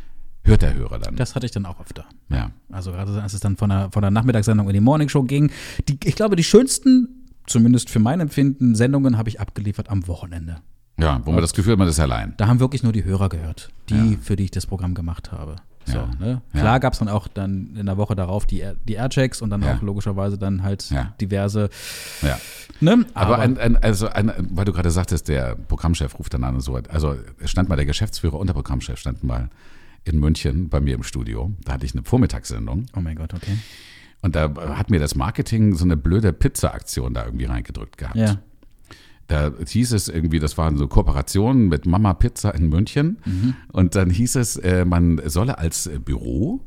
hört der Hörer dann. das hatte ich dann auch öfter. ja. Also gerade als es dann von der, von der Nachmittagssendung in die Morningshow ging. Die, ich glaube, die schönsten, zumindest für mein Empfinden, Sendungen habe ich abgeliefert am Wochenende. ja, wo man das Gefühl hat, man ist allein. Da haben wirklich nur die Hörer gehört, die, für die ich das Programm gemacht habe. So, Ja. ne? Ja. Klar gab es dann auch dann in der Woche darauf die, die Airchecks und dann Ja. auch logischerweise dann halt Ja. diverse. Ja. Ne? Aber, ein, ein, also ein, weil du gerade sagtest, der Programmchef ruft dann an und so. Also stand mal der Geschäftsführer und der Programmchef standen mal in München bei mir im Studio. Da hatte ich eine Vormittagssendung. oh mein Gott, okay. Und da hat mir das Marketing so eine blöde Pizza-Aktion da irgendwie reingedrückt gehabt. Ja. Da hieß es irgendwie, das waren so Kooperationen mit Mama Pizza in München. Und dann hieß es, äh, man solle als Büro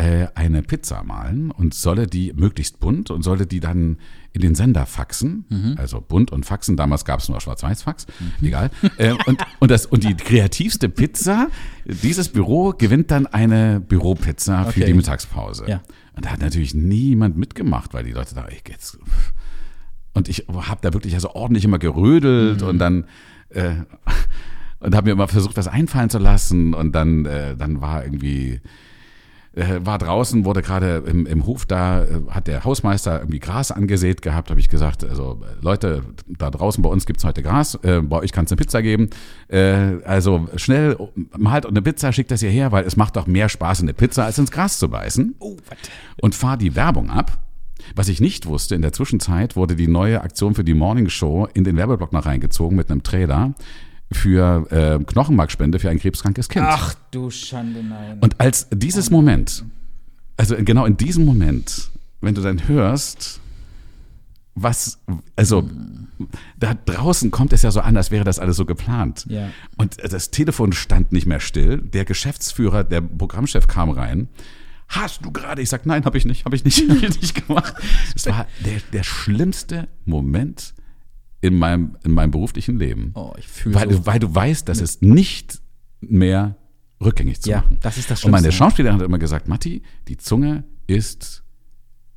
äh, eine Pizza malen und solle die möglichst bunt und solle die dann in den Sender faxen. Also bunt und faxen, damals gab es nur Schwarz-Weiß-Fax, egal. Äh, und, und, das, und die kreativste Pizza, dieses Büro gewinnt dann eine Büropizza für Okay. die Mittagspause. Ja. Und da hat natürlich niemand mitgemacht, weil die Leute da, ich jetzt. Und ich habe da wirklich also ordentlich immer gerödelt und dann äh, und habe mir immer versucht, was einfallen zu lassen. Und dann, äh, dann war irgendwie, äh, war draußen, wurde gerade im, im Hof da, äh, hat der Hausmeister irgendwie Gras angesät gehabt, habe ich gesagt, also äh, Leute, da draußen bei uns gibt's heute Gras, äh, bei euch kann's eine Pizza geben. Äh, also schnell malt eine Pizza, schickt das hierher, weil es macht doch mehr Spaß, in eine Pizza als ins Gras zu beißen. Und fahr die Werbung ab. Was ich nicht wusste, in der Zwischenzeit wurde die neue Aktion für die Morning Show in den Werbeblock noch reingezogen mit einem Trailer für äh, Knochenmarkspende für ein krebskrankes Kind. Ach du Schande, nein. Und als dieses Moment, also genau in diesem Moment, wenn du dann hörst, was, also da draußen kommt es ja so an, als wäre das alles so geplant. Ja. Und das Telefon stand nicht mehr still. Der Geschäftsführer, der Programmchef kam rein. Hast du gerade? Ich sag, nein, habe ich nicht, habe ich nicht, hab ich nicht gemacht. Es war der, der schlimmste Moment in meinem, in meinem beruflichen Leben. Oh, ich fühle weil, so. du, weil du weißt, dass es nicht mehr rückgängig zu Ja, machen. das ist das Und meine Schlimmste. Schauspielerin hat immer gesagt, Matti, die Zunge ist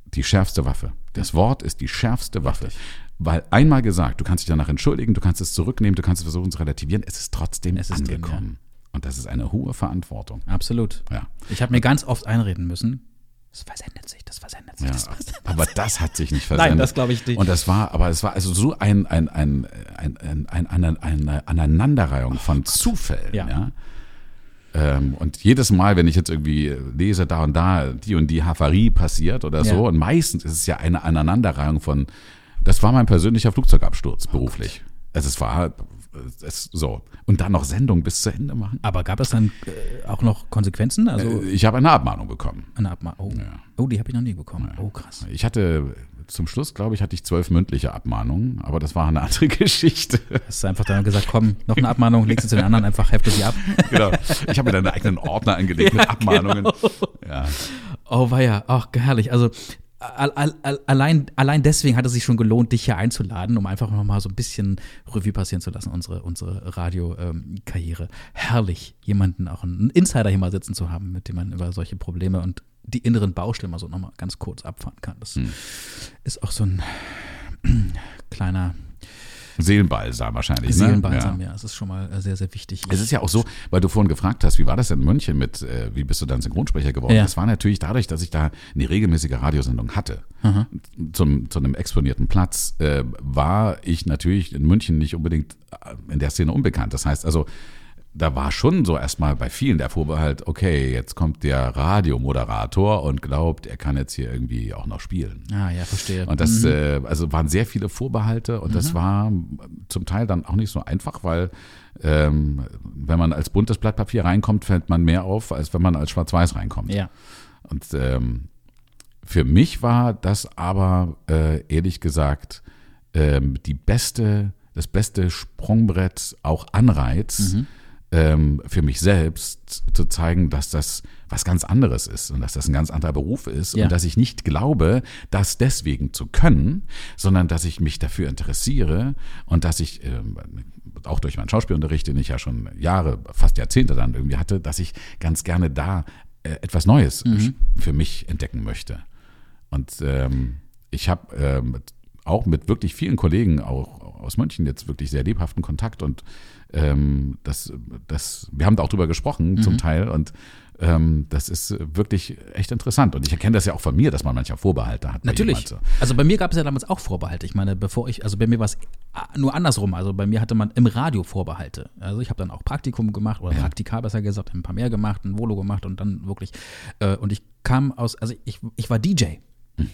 die schärfste Waffe. Das Wort ist die schärfste Waffe. Weil einmal gesagt, du kannst dich danach entschuldigen, du kannst es zurücknehmen, du kannst es versuchen zu relativieren, es ist trotzdem Es ist drin, angekommen. Und das ist eine hohe Verantwortung. Absolut. Ja. Ich habe mir ganz oft einreden müssen, das versendet sich, das versendet sich, Ja, das versendet aber das hat sich nicht versendet. Nein, das glaube ich nicht. Und das war, aber es war also so ein, ein, ein, ein, ein, ein, eine, eine Aneinanderreihung von Zufällen. Ja. Ja. Ähm, und jedes Mal, wenn ich jetzt irgendwie lese, da und da die und die Havarie passiert oder so, Ja. und meistens ist es ja eine Aneinanderreihung von, das war mein persönlicher Flugzeugabsturz beruflich. Also es war es, so. Und dann noch Sendung bis zu Ende machen. Aber gab es dann äh, auch noch Konsequenzen? Also Äh, Ich habe eine Abmahnung bekommen. eine Abmahnung. Oh. oh, die habe ich noch nie bekommen. Oh, krass. Ich hatte zum Schluss, glaube ich, hatte ich zwölf mündliche Abmahnungen, aber das war eine andere Geschichte. Hast du einfach dann gesagt, komm, noch eine Abmahnung, legst du zu den anderen, einfach hefte sie ab. genau. Ich habe mir dann einen eigenen Ordner angelegt mit Abmahnungen. Ja. Oh, war ja, ach, herrlich. Also al- al- al- allein, allein deswegen hat es sich schon gelohnt, dich hier einzuladen, um einfach nochmal so ein bisschen Revue passieren zu lassen, unsere, unsere Radio-Karriere. Herrlich, jemanden, auch einen Insider hier mal sitzen zu haben, mit dem man über solche Probleme und die inneren Baustellen mal so nochmal ganz kurz abfahren kann. Das Hm. ist auch so ein kleiner Seelenbalsam wahrscheinlich. ne? Seelenbalsam, Ja. ja. Es ist schon mal äh, sehr, sehr wichtig. Es ist ja auch so, weil du vorhin gefragt hast, wie war das in München mit, äh, wie bist du dann Synchronsprecher geworden? Ja. Das war natürlich dadurch, dass ich da eine regelmäßige Radiosendung hatte. Zum, zu einem exponierten Platz äh, war ich natürlich in München nicht unbedingt äh, in der Szene unbekannt. Das heißt also, da war schon so erstmal bei vielen der Vorbehalt, okay, jetzt kommt der Radiomoderator und glaubt, er kann jetzt hier irgendwie auch noch spielen. Ah, ja, verstehe. Und das, äh, also waren sehr viele Vorbehalte und das war zum Teil dann auch nicht so einfach, weil ähm, wenn man als buntes Blatt Papier reinkommt, fällt man mehr auf, als wenn man als Schwarz-Weiß reinkommt. ja. Und ähm, für mich war das aber äh, ehrlich gesagt ähm, die beste, das beste Sprungbrett, auch Anreiz ähm, für mich selbst zu zeigen, dass das was ganz anderes ist und dass das ein ganz anderer Beruf ist Ja. und dass ich nicht glaube, das deswegen zu können, sondern dass ich mich dafür interessiere und dass ich ähm, auch durch meinen Schauspielunterricht, den ich ja schon Jahre, fast Jahrzehnte dann irgendwie hatte, dass ich ganz gerne da äh, etwas Neues für mich entdecken möchte. Und ähm, ich habe ähm, auch mit wirklich vielen Kollegen auch aus München jetzt wirklich sehr lebhaften Kontakt und ähm, das, das, wir haben da auch drüber gesprochen zum Teil und ähm, das ist wirklich echt interessant. Und ich erkenne das ja auch von mir, dass man manchmal Vorbehalte hat. bei Natürlich. so. Also bei mir gab es ja damals auch Vorbehalte. Ich meine, bevor ich, also bei mir war es nur andersrum. Also bei mir hatte man im Radio Vorbehalte. Also ich habe dann auch Praktikum gemacht oder Praktika besser gesagt, ein paar mehr gemacht, ein Volo gemacht und dann wirklich. Äh, und ich kam aus, also ich, ich war DJ.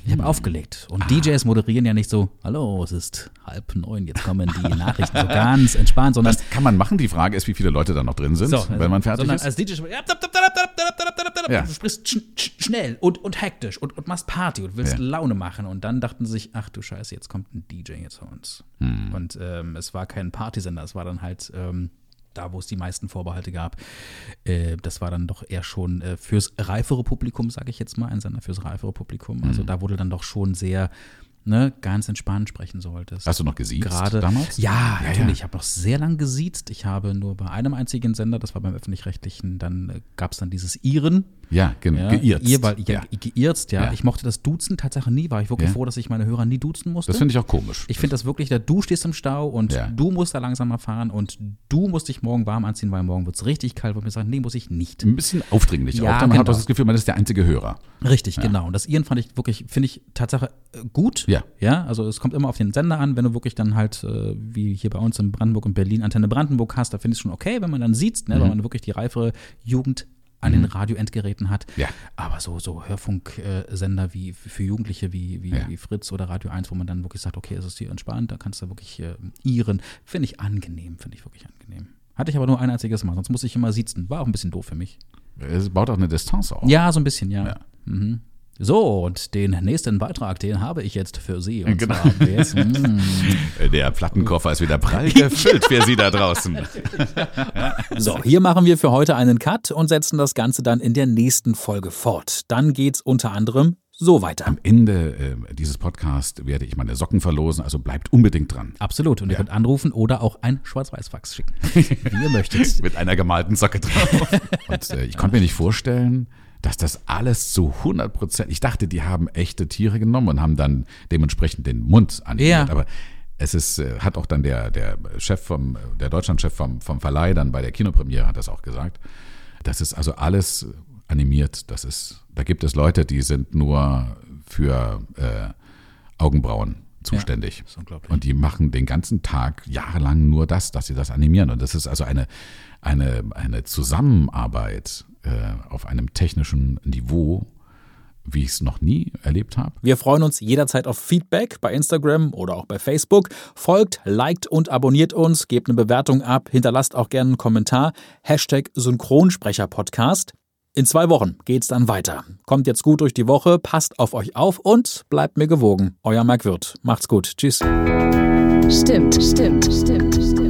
Ich habe aufgelegt. Und ah. DJs moderieren ja nicht so, hallo, es ist halb neun, jetzt kommen die Nachrichten so ganz entspannt. Sondern das kann man machen. Die Frage ist, wie viele Leute da noch drin sind, so, wenn also, man fertig ist. als DJ ja. du sprichst sch schnell und, und hektisch und, und machst Party und willst ja. Laune machen. Und dann dachten sie sich, ach du Scheiße, jetzt kommt ein DJ jetzt zu uns. Hm. Und ähm, es war kein Partysender, es war dann halt ähm, da, wo es die meisten Vorbehalte gab. Äh, das war dann doch eher schon äh, fürs reifere Publikum, sage ich jetzt mal, ein Sender fürs reifere Publikum. Also da wurde dann doch schon sehr ne, ganz entspannt sprechen solltest. Hast du noch gesiezt Gerade damals? Ja, Ja, natürlich. ja. Ich habe noch sehr lang gesiezt. Ich habe nur bei einem einzigen Sender, das war beim öffentlich-rechtlichen, dann äh, gab es dann dieses Iren. Ja, gen- Ja, geirrt. Ihr, weil, ja, ja. geirrt, ja. Ich mochte das Duzen Tatsache nie. War ich wirklich froh, dass ich meine Hörer nie duzen musste. Das finde ich auch komisch. Ich finde das wirklich, da du stehst im Stau und du musst da langsamer fahren und du musst dich morgen warm anziehen, weil morgen wird es richtig kalt, wo mir sagen, nee, muss ich nicht. ein bisschen aufdringlich Ja, auch. Dann hat man genau. das Gefühl, man ist der einzige Hörer. Richtig, genau. Und das Iren fand ich wirklich, finde ich Tatsache äh, gut. Ja. Ja, also es kommt immer auf den Sender an, wenn du wirklich dann halt, äh, wie hier bei uns in Brandenburg und Berlin, Antenne Brandenburg hast, da finde ich es schon okay, wenn man dann sieht, ne, weil man wirklich die reifere Jugend an den Radioendgeräten hat. Ja. Aber so, so Hörfunksender wie für Jugendliche wie, wie, Ja. wie Fritz oder Radio 1, wo man dann wirklich sagt, okay, es ist hier entspannt, da kannst du wirklich äh, ihren, finde ich angenehm, finde ich wirklich angenehm. Hatte ich aber nur ein einziges Mal, sonst musste ich immer sitzen. War auch ein bisschen doof für mich. Es baut auch eine Distanz auf. Ja, so ein bisschen, ja. Ja. Mhm. So, und den nächsten Beitrag, den habe ich jetzt für Sie. Und Genau. ist, mm, Der Plattenkoffer ist wieder prall gefüllt für Sie da draußen. so, hier machen wir für heute einen Cut und setzen das Ganze dann in der nächsten Folge fort. Dann geht's unter anderem so weiter. Am Ende äh, dieses Podcasts werde ich meine Socken verlosen, also bleibt unbedingt dran. Absolut. Und ihr könnt anrufen oder auch ein Schwarz-Weiß-Fax schicken, wie ihr möchtet. Mit einer gemalten Socke drauf. Und äh, ich konnte mir nicht vorstellen, dass das alles zu 100 Prozent, ich dachte, die haben echte Tiere genommen und haben dann dementsprechend den Mund animiert. Ja. Aber es ist, äh, hat auch dann der, der Chef vom, der Deutschlandchef vom, vom Verleih dann bei der Kinopremiere hat das auch gesagt. Das ist also alles animiert. Das ist, da gibt es Leute, die sind nur für äh, Augenbrauen zuständig. ist unglaublich. Und die machen den ganzen Tag jahrelang nur das, dass sie das animieren. Und das ist also eine, eine, eine Zusammenarbeit äh, auf einem technischen Niveau, wie ich es noch nie erlebt habe. Wir freuen uns jederzeit auf Feedback bei Instagram oder auch bei Facebook. Folgt, liked und abonniert uns, gebt eine Bewertung ab, hinterlasst auch gerne einen Kommentar. Hashtag Synchronsprecher-Podcast. In zwei Wochen geht's dann weiter. Kommt jetzt gut durch die Woche, passt auf euch auf und bleibt mir gewogen. Euer Mike Wirth. Macht's gut. Tschüss. Stimmt, stimmt, stimmt, stimmt.